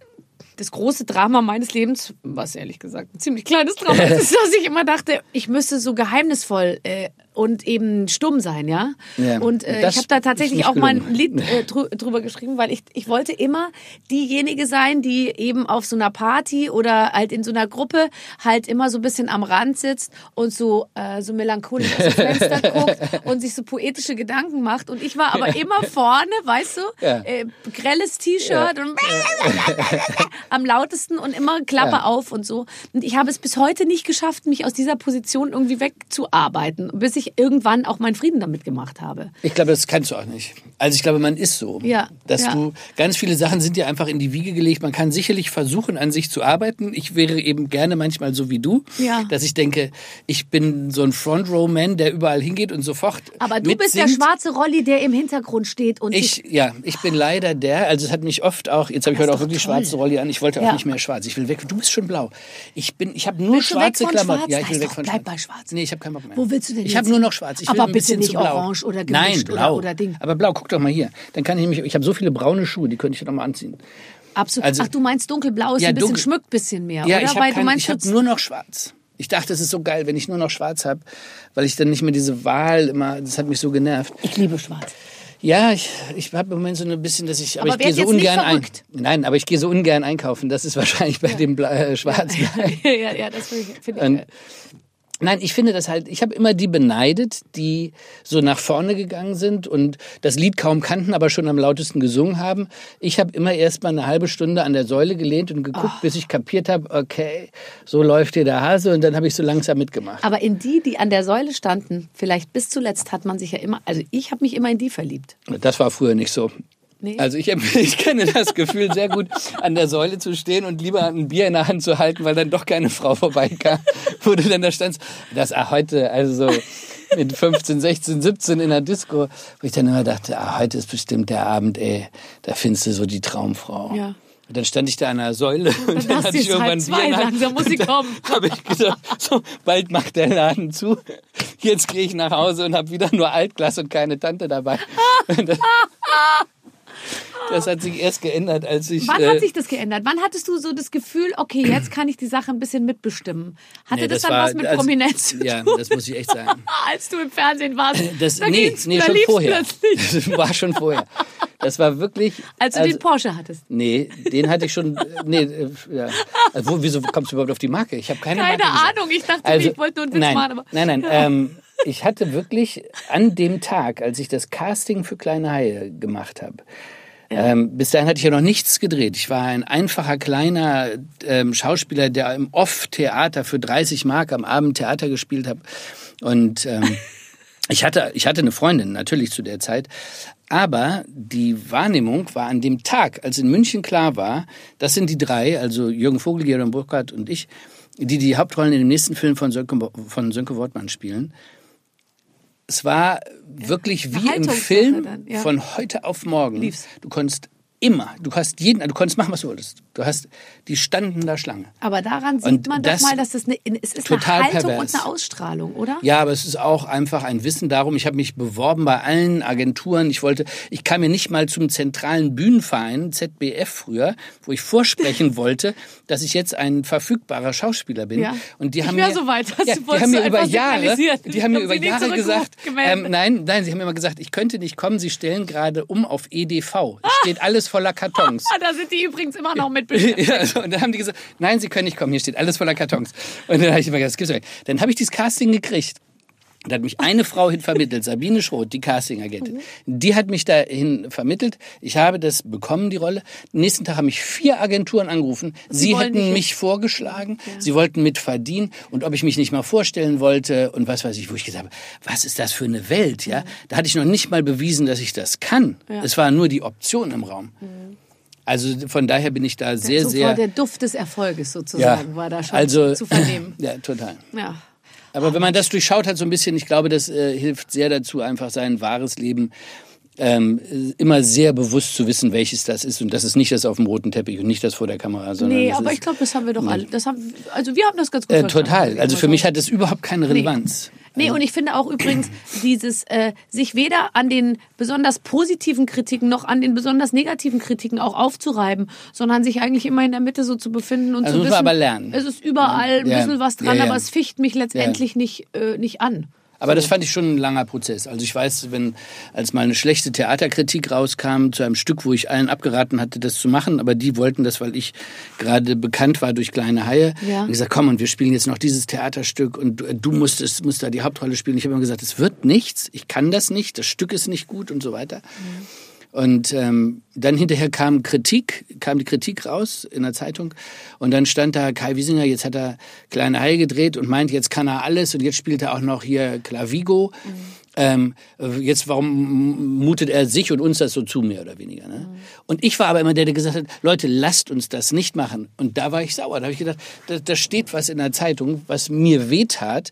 Speaker 2: das große Drama meines Lebens, was ehrlich gesagt ein ziemlich kleines Drama ist, dass ich immer dachte, ich müsste so geheimnisvoll äh, und eben stumm sein, ja.
Speaker 4: Ja.
Speaker 2: Und äh, ich habe da tatsächlich auch mal ein
Speaker 4: gelungen.
Speaker 2: Lied äh, drü drüber geschrieben, weil ich, ich wollte immer diejenige sein, die eben auf so einer Party oder halt in so einer Gruppe halt immer so ein bisschen am Rand sitzt und so, äh, so melancholisch aus dem Fenster guckt und sich so poetische Gedanken macht. Und ich war aber immer vorne, weißt du,
Speaker 4: Ja.
Speaker 2: äh, grelles T-Shirt und am lautesten und immer Klappe
Speaker 4: Ja.
Speaker 2: auf und so. Und ich habe es bis heute nicht geschafft, mich aus dieser Position irgendwie wegzuarbeiten, bis ich irgendwann auch meinen Frieden damit gemacht habe.
Speaker 4: Ich glaube, das kannst du auch nicht. Also ich glaube, man ist so.
Speaker 2: Ja,
Speaker 4: Dass
Speaker 2: ja.
Speaker 4: du, ganz viele Sachen sind dir einfach in die Wiege gelegt. Man kann sicherlich versuchen, an sich zu arbeiten. Ich wäre eben gerne manchmal so wie du.
Speaker 2: Ja.
Speaker 4: Dass ich denke, ich bin so ein Front-Row-Man, der überall hingeht und sofort
Speaker 2: Aber du bist der
Speaker 4: mitsingt.
Speaker 2: schwarze Rolli, der im Hintergrund steht und
Speaker 4: Ich, ja, ich bin leider der, also es hat mich oft auch, jetzt habe ich heute auch wirklich
Speaker 2: toll.
Speaker 4: schwarze Rolli an, ich wollte auch nicht mehr schwarz, ich will weg, du bist schon blau. Ich bin, ich habe nur
Speaker 2: Willst
Speaker 4: schwarze Klamotten. Ja, ich will weg von
Speaker 2: bleib
Speaker 4: schwarz.
Speaker 2: bei schwarz.
Speaker 4: Nee, ich habe keinen Bock mehr.
Speaker 2: Wo willst du denn
Speaker 4: Ich
Speaker 2: jetzt
Speaker 4: nur noch schwarz. Ich
Speaker 2: Aber
Speaker 4: ein
Speaker 2: bitte
Speaker 4: bisschen
Speaker 2: nicht orange oder
Speaker 4: Nein,
Speaker 2: gemischt oder-
Speaker 4: blau.
Speaker 2: oder Ding.
Speaker 4: Aber blau, guck doch mal hier. Dann kann ich mich, ich habe so viele braune Schuhe, die könnte ich doch mal anziehen.
Speaker 2: absolut.
Speaker 4: also-
Speaker 2: Ach, du meinst dunkelblau ist
Speaker 4: Ja,
Speaker 2: ein bisschen
Speaker 4: dunkel-
Speaker 2: schmückt bisschen mehr,
Speaker 4: Ja,
Speaker 2: oder?
Speaker 4: ich
Speaker 2: Weil
Speaker 4: habe
Speaker 2: du
Speaker 4: kein,
Speaker 2: meinst
Speaker 4: ich hab nur noch schwarz. Ich dachte, es ist so geil, wenn ich nur noch schwarz habe, weil ich dann nicht mehr diese Wahl immer, das hat mich so genervt.
Speaker 2: ich liebe schwarz.
Speaker 4: Ja, ich, ich habe im Moment so ein bisschen, dass ich, aber,
Speaker 2: Aber
Speaker 4: ich gehe so ungern ein.
Speaker 2: verrückt.
Speaker 4: Nein, aber ich gehe so ungern einkaufen. Das ist wahrscheinlich bei dem Bla äh, Schwarzen.
Speaker 2: ja, ja, ja, das finde ich. Find ich
Speaker 4: Nein, ich finde das halt, ich habe immer die beneidet, die so nach vorne gegangen sind und das Lied kaum kannten, aber schon am lautesten gesungen haben. Ich habe immer erst mal eine halbe Stunde an der Säule gelehnt und geguckt,
Speaker 2: Ah.
Speaker 4: bis ich kapiert habe, okay, so läuft hier der Hase und dann habe ich so langsam mitgemacht.
Speaker 2: Aber in die, die an der Säule standen, vielleicht bis zuletzt hat man sich ja immer, also ich habe mich immer in die verliebt.
Speaker 4: Das war früher nicht so.
Speaker 2: Nee.
Speaker 4: Also ich, ich kenne das Gefühl sehr gut, an der Säule zu stehen und lieber ein Bier in der Hand zu halten, weil dann doch keine Frau vorbeikam, wo du dann da standst. Das ah, heute, also so mit 15, 16, 17 in der Disco, wo ich dann immer dachte, ah, heute ist bestimmt der Abend, ey, da findest du so die Traumfrau.
Speaker 2: Ja.
Speaker 4: Und dann stand ich da an der Säule und dann
Speaker 2: hast
Speaker 4: hatte
Speaker 2: du
Speaker 4: ich irgendwann
Speaker 2: zwei,
Speaker 4: Bier in der Hand.
Speaker 2: langsam muss
Speaker 4: dann
Speaker 2: kommen.
Speaker 4: Habe ich gesagt, so, bald macht der Laden zu. Jetzt gehe ich nach Hause und habe wieder nur Altglas und keine Tante dabei. Das, das hat sich erst geändert, als ich.
Speaker 2: Wann
Speaker 4: äh,
Speaker 2: hat sich das geändert? Wann hattest du so das Gefühl, okay, jetzt kann ich die Sache ein bisschen mitbestimmen? Hatte
Speaker 4: nee,
Speaker 2: das, dann
Speaker 4: war-
Speaker 2: was mit
Speaker 4: also,
Speaker 2: Prominenz zu
Speaker 4: Ja,
Speaker 2: tun?
Speaker 4: das muss ich echt sagen.
Speaker 2: Als du im Fernsehen warst,
Speaker 4: Das,
Speaker 2: da
Speaker 4: nee, nee,
Speaker 2: da
Speaker 4: schon vorher.
Speaker 2: plötzlich.
Speaker 4: Das war schon vorher. Das war wirklich.
Speaker 2: Als du den Porsche hattest.
Speaker 4: Nee, den hatte ich schon. äh, Nee, äh, ja. Also, wieso kommst du überhaupt auf die Marke? Ich habe keine,
Speaker 2: Keine. Ahnung, ich dachte,
Speaker 4: Also,
Speaker 2: ich wollte nur einen Witz
Speaker 4: nein,
Speaker 2: machen.
Speaker 4: Nein, nein. Ähm, ich hatte wirklich an dem Tag, als ich das Casting für Kleine Haie gemacht habe, Ähm, bis dahin hatte ich ja noch nichts gedreht. Ich war ein einfacher kleiner ähm, Schauspieler, der im Off-Theater für 30 Mark am Abend Theater gespielt hat. Und ähm, ich hatte, ich hatte eine Freundin natürlich zu der Zeit. Aber die Wahrnehmung war an dem Tag, als in München klar war, das sind die drei, also Jürgen Vogel, Georg Burkhardt und ich, die die Hauptrollen in dem nächsten Film von Sönke, von Sönke Wortmann spielen. Es war wirklich wie im Film
Speaker 2: dann, ja.
Speaker 4: von heute auf morgen.
Speaker 2: Lief's.
Speaker 4: Du konntest immer, du hast jeden, du konntest machen, was du wolltest. Du hast, die standen da Schlange.
Speaker 2: Aber daran sieht
Speaker 4: Und
Speaker 2: man doch
Speaker 4: das-
Speaker 2: mal, dass das eine, es ist
Speaker 4: Total
Speaker 2: eine Haltung
Speaker 4: pervers.
Speaker 2: und eine Ausstrahlung, oder?
Speaker 4: Ja, aber es ist auch einfach ein Wissen darum. Ich habe mich beworben bei allen Agenturen. Ich wollte, ich kam mir nicht mal zum zentralen Bühnenverein ZBF früher, wo ich vorsprechen wollte, dass ich jetzt ein verfügbarer Schauspieler bin.
Speaker 2: Ja.
Speaker 4: Und die
Speaker 2: Ich
Speaker 4: haben mir,
Speaker 2: so weit, dass
Speaker 4: ja,
Speaker 2: du
Speaker 4: die haben mir über Jahre, die haben mir über Jahre gesagt, ähm, nein, nein, sie haben mir immer gesagt, ich könnte nicht kommen. Sie stellen gerade um auf EDV. Es steht alles voller Kartons.
Speaker 2: Ah, da sind die übrigens immer noch mit beschäftigt.
Speaker 4: Ja, so, und dann haben die gesagt, nein, Sie können nicht kommen, hier steht alles voller Kartons. Und dann habe ich immer gesagt, das gibt's doch nicht. Dann habe ich dieses Casting gekriegt. Da hat mich eine Frau hin vermittelt, Sabine Schroth, die Casting-Agentin. Die hat mich dahin vermittelt. Ich habe das bekommen, die Rolle. Nächsten Tag haben mich vier Agenturen angerufen. Sie,
Speaker 2: dich
Speaker 4: hätten mich vorgeschlagen. Sie wollten mit verdienen. Und ob ich mich nicht mal vorstellen wollte und was weiß ich, wo ich gesagt habe, was ist das für eine Welt, ja? Da hatte ich noch nicht mal bewiesen, dass ich das kann. Es war nur die Option im Raum. Also von daher bin ich da sehr, sehr...
Speaker 2: der Duft des Erfolges sozusagen war da schon
Speaker 4: also,
Speaker 2: zu vernehmen.
Speaker 4: Ja, total.
Speaker 2: Ja.
Speaker 4: Aber wenn man das durchschaut hat so ein bisschen, ich glaube, das äh, hilft sehr dazu, einfach sein wahres Leben ähm, äh, immer sehr bewusst zu wissen, welches das ist. Und das ist nicht das auf dem roten Teppich und nicht das vor der Kamera, sondern
Speaker 2: Nee, aber ich glaube, das haben wir doch alle. Das haben, also wir haben das ganz gut
Speaker 4: äh,
Speaker 2: verstanden.
Speaker 4: total. Also für mich hat das überhaupt keine Relevanz.
Speaker 2: Nee, und ich finde auch übrigens dieses, äh, sich weder an den besonders positiven Kritiken noch an den besonders negativen Kritiken auch aufzureiben, sondern sich eigentlich immer in der Mitte so zu befinden und
Speaker 4: Also
Speaker 2: zu wissen,
Speaker 4: aber lernen.
Speaker 2: es ist überall ein
Speaker 4: Ja.
Speaker 2: bisschen was dran,
Speaker 4: Ja, ja.
Speaker 2: aber es ficht mich letztendlich nicht, äh, nicht an.
Speaker 4: Aber das fand ich schon ein langer Prozess. Also ich weiß, wenn als mal eine schlechte Theaterkritik rauskam zu einem Stück, wo ich allen abgeraten hatte, das zu machen, aber die wollten das, weil ich gerade bekannt war durch kleine Haie.
Speaker 2: Ja.
Speaker 4: Und gesagt, komm und wir spielen jetzt noch dieses Theaterstück und du, du musst es musst da die Hauptrolle spielen. Ich habe immer gesagt, es wird nichts, ich kann das nicht, das Stück ist nicht gut und so weiter. Und ähm, dann hinterher kam Kritik, kam die Kritik raus in der Zeitung und dann stand da Kai Wiesinger, jetzt hat er Kleine Haie gedreht und meint, jetzt kann er alles und jetzt spielt er auch noch hier Clavigo. Ähm, jetzt, warum mutet er sich und uns das so zu, mehr oder weniger? Ne? Und ich war aber immer der, der gesagt hat, Leute, lasst uns das nicht machen. Und da war ich sauer. Da habe ich gedacht, da, da steht was in der Zeitung, was mir wehtat.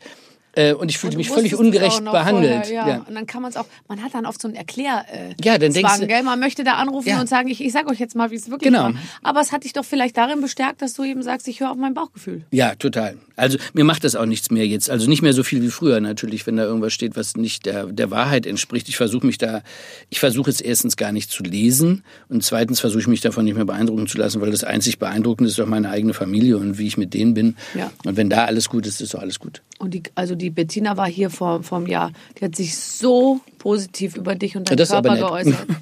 Speaker 4: Äh, und ich fühlte
Speaker 2: Und
Speaker 4: mich völlig ungerecht behandelt.
Speaker 2: Vorher, ja. Und dann kann man es auch, man hat dann oft so einen Erklär, äh,
Speaker 4: Ja, dann denkst
Speaker 2: Zwang,
Speaker 4: du-
Speaker 2: gell? Man möchte da anrufen
Speaker 4: Ja.
Speaker 2: und sagen, ich, ich sag euch jetzt mal, wie es wirklich
Speaker 4: Genau.
Speaker 2: war. Aber es hat dich doch vielleicht darin bestärkt, dass du eben sagst, ich höre auf mein Bauchgefühl.
Speaker 4: Ja, total. Also mir macht das auch nichts mehr jetzt. Also nicht mehr so viel wie früher natürlich, wenn da irgendwas steht, was nicht der, der Wahrheit entspricht. Ich versuche mich da, ich versuche es erstens gar nicht zu lesen und zweitens versuche ich mich davon nicht mehr beeindrucken zu lassen, weil das einzig beeindruckende ist doch meine eigene Familie und wie ich mit denen bin.
Speaker 2: Ja.
Speaker 4: Und wenn da alles gut ist, ist doch alles gut.
Speaker 2: Und die, also die Bettina war hier vor, vor einem Jahr. Die hat sich so positiv über dich und deinen
Speaker 4: Das
Speaker 2: Körper geäußert.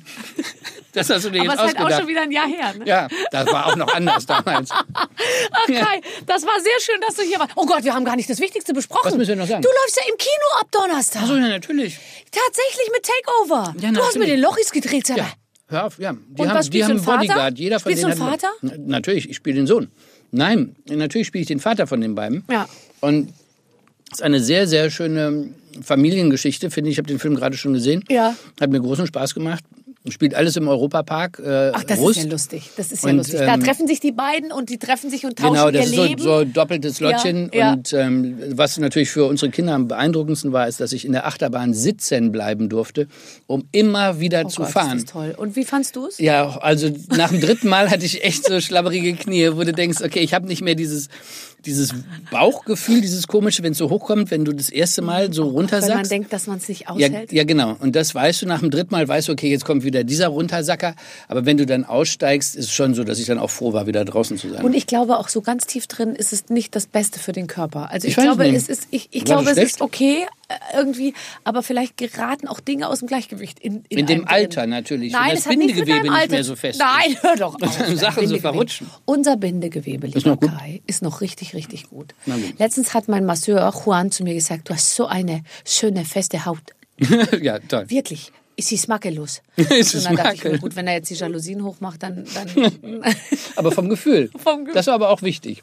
Speaker 4: Das hast du dir
Speaker 2: Aber
Speaker 4: jetzt
Speaker 2: es ist halt auch
Speaker 4: ausgedacht.
Speaker 2: schon wieder ein Jahr her. Ne?
Speaker 4: ja, das war auch noch anders damals.
Speaker 2: Ach Kai, das war sehr schön, dass du hier warst. Oh Gott, wir haben gar nicht das Wichtigste besprochen.
Speaker 4: Was müssen wir noch sagen?
Speaker 2: Du läufst ja im Kino ab Donnerstag.
Speaker 4: So, ja, natürlich.
Speaker 2: Tatsächlich mit Takeover.
Speaker 4: Ja,
Speaker 2: du hast mit den Lochis gedreht, sag mal.
Speaker 4: Ja, hör auf, ja. Die
Speaker 2: Und
Speaker 4: haben,
Speaker 2: was
Speaker 4: die haben
Speaker 2: du, den
Speaker 4: einen
Speaker 2: Vater?
Speaker 4: Bodyguard. Jeder von
Speaker 2: Spielst du
Speaker 4: denen
Speaker 2: den
Speaker 4: hat-
Speaker 2: Vater?
Speaker 4: Na, natürlich, ich spiele den Sohn. Nein, natürlich spiele ich den Vater von den beiden.
Speaker 2: Ja.
Speaker 4: Und es ist eine sehr, sehr schöne Familiengeschichte, finde ich. Ich habe den Film gerade schon gesehen.
Speaker 2: Ja.
Speaker 4: Hat mir großen Spaß gemacht. Spielt alles im Europapark. Äh,
Speaker 2: Ach, das
Speaker 4: Rust.
Speaker 2: ist ja lustig. Das ist ja
Speaker 4: Und,
Speaker 2: lustig. Da
Speaker 4: ähm,
Speaker 2: treffen sich die beiden und die treffen sich und tauschen
Speaker 4: Genau,
Speaker 2: ihr
Speaker 4: das ist so,
Speaker 2: Leben.
Speaker 4: so doppeltes Lottchen.
Speaker 2: Ja, ja.
Speaker 4: Und ähm, was natürlich für unsere Kinder am beeindruckendsten war, ist, dass ich in der Achterbahn sitzen bleiben durfte, um immer wieder
Speaker 2: oh
Speaker 4: zu
Speaker 2: Gott,
Speaker 4: fahren.
Speaker 2: Ist das toll. Und wie fandst du es?
Speaker 4: Ja, also nach dem dritten Mal hatte ich echt so schlabberige Knie, wo du denkst, okay, ich habe nicht mehr dieses, dieses Bauchgefühl, dieses komische, wenn es so hochkommt, wenn du das erste Mal so
Speaker 2: Wenn man
Speaker 4: runtersackst.
Speaker 2: denkt, dass man es nicht
Speaker 4: Ja,
Speaker 2: aushält.
Speaker 4: ja, genau. Und das weißt du nach dem dritten Mal, weißt du, okay, jetzt kommt wieder dieser Runtersacker. Aber wenn du dann aussteigst, ist es schon so, dass ich dann auch froh war, wieder draußen zu sein.
Speaker 2: Und ich glaube auch so ganz tief drin ist es nicht das Beste für den Körper. Also ich,
Speaker 4: Ich
Speaker 2: glaube,
Speaker 4: nicht.
Speaker 2: es ist, ich, ich
Speaker 4: das
Speaker 2: glaube, es ist okay äh, irgendwie, aber vielleicht geraten auch Dinge aus dem Gleichgewicht in, in
Speaker 4: In dem Alter
Speaker 2: drin.
Speaker 4: natürlich, wenn
Speaker 2: Nein,
Speaker 4: das
Speaker 2: hat nichts mit
Speaker 4: Bindegewebe nicht mehr so fest
Speaker 2: Nein, hör doch auf.
Speaker 4: Sachen so verrutschen.
Speaker 2: Unser Bindegewebe, lieber
Speaker 4: noch gut?
Speaker 2: Kai, ist noch richtig, richtig gut.
Speaker 4: Na gut.
Speaker 2: Letztens hat mein Masseur Juan zu mir gesagt, du hast so eine schöne, feste Haut.
Speaker 4: ja, toll.
Speaker 2: Wirklich. Ist sie makellos.
Speaker 4: Ist
Speaker 2: und
Speaker 4: es
Speaker 2: dann dachte ich mir,
Speaker 4: makellos.
Speaker 2: gut, wenn er jetzt die Jalousien hochmacht, dann... dann
Speaker 4: Aber vom Gefühl.
Speaker 2: Vom Gefühl.
Speaker 4: Das war aber auch wichtig.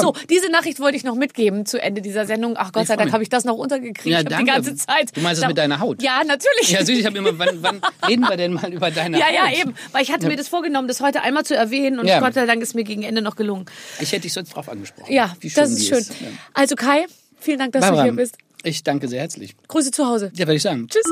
Speaker 2: so, diese Nachricht wollte ich noch mitgeben zu Ende dieser Sendung. Ach Gott
Speaker 4: Ich
Speaker 2: sei Dank habe ich das noch untergekriegt.
Speaker 4: Ja,
Speaker 2: ich hab die
Speaker 4: danke.
Speaker 2: ganze Zeit.
Speaker 4: Du meinst es mit deiner Haut?
Speaker 2: Ja, natürlich.
Speaker 4: Ja, süß, ich habe immer, wann, wann reden wir denn mal über deine
Speaker 2: Ja,
Speaker 4: Haut?
Speaker 2: ja, eben. Weil ich hatte mir das vorgenommen, das heute einmal zu erwähnen und
Speaker 4: Ja.
Speaker 2: Gott sei Dank ist mir gegen Ende noch gelungen.
Speaker 4: Ich hätte dich sonst drauf angesprochen.
Speaker 2: Ja,
Speaker 4: wie
Speaker 2: das
Speaker 4: schön
Speaker 2: ist schön.
Speaker 4: Ja.
Speaker 2: Also Kai, vielen Dank, dass
Speaker 4: Barbara,
Speaker 2: du hier bist.
Speaker 4: ich danke sehr herzlich.
Speaker 2: Grüße zu Hause.
Speaker 4: Ja, würde ich sagen.
Speaker 2: Tschüss.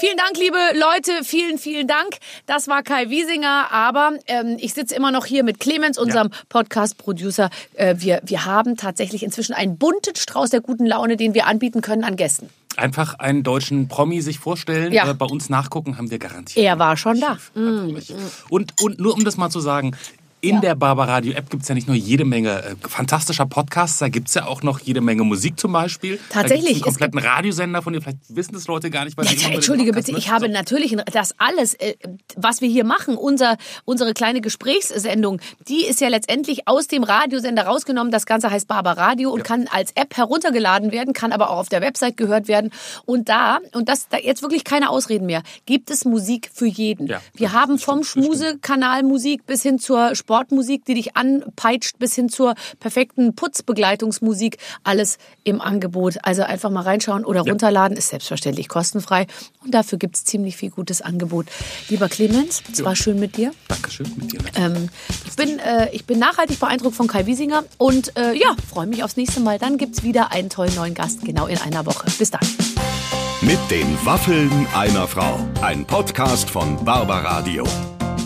Speaker 2: Vielen Dank, liebe Leute. Vielen, vielen Dank. Das war Kai Wiesinger. Aber ähm, ich sitze immer noch hier mit Clemens, unserem Podcast-Producer. Äh, wir, wir haben tatsächlich inzwischen einen bunten Strauß der guten Laune, den wir anbieten können an Gästen.
Speaker 3: Einfach einen deutschen Promi sich vorstellen,
Speaker 2: Ja.
Speaker 3: äh, bei uns nachgucken, haben wir garantiert.
Speaker 2: Er war schon da.
Speaker 3: Natürlich. Und, und nur um das mal zu sagen, in der Barbaradio App gibt es ja nicht nur jede Menge äh, fantastischer Podcasts, da gibt es ja auch noch jede Menge Musik zum Beispiel.
Speaker 2: Tatsächlich,
Speaker 3: einen kompletten Radiosender von dir, vielleicht wissen das Leute gar nicht. Weil
Speaker 2: Ja,
Speaker 3: den
Speaker 2: Entschuldige bitte, ich habe natürlich das alles, äh, was wir hier machen, unser, unsere kleine Gesprächssendung, die ist ja letztendlich aus dem Radiosender rausgenommen. Das Ganze heißt Barber Radio und kann als App heruntergeladen werden, kann aber auch auf der Website gehört werden. Und da, und das da jetzt wirklich keine Ausreden mehr, gibt es Musik für jeden.
Speaker 3: Ja,
Speaker 2: wir haben vom. Schmuse-Kanal Musik bis hin zur Sportmusik, die dich anpeitscht, bis hin zur perfekten Putzbegleitungsmusik, alles im Angebot. Also einfach mal reinschauen oder runterladen, ist selbstverständlich kostenfrei. Und dafür gibt's ziemlich viel gutes Angebot. Lieber Clemens, es war schön mit dir.
Speaker 3: Dankeschön mit dir.
Speaker 2: Ähm, ich, bin, äh, ich bin nachhaltig beeindruckt von Kai Wiesinger und äh, ja, freue mich aufs nächste Mal. Dann gibt's wieder einen tollen neuen Gast, genau in einer Woche. Bis dann.
Speaker 1: Mit den Waffeln einer Frau. Ein Podcast von Barbaradio.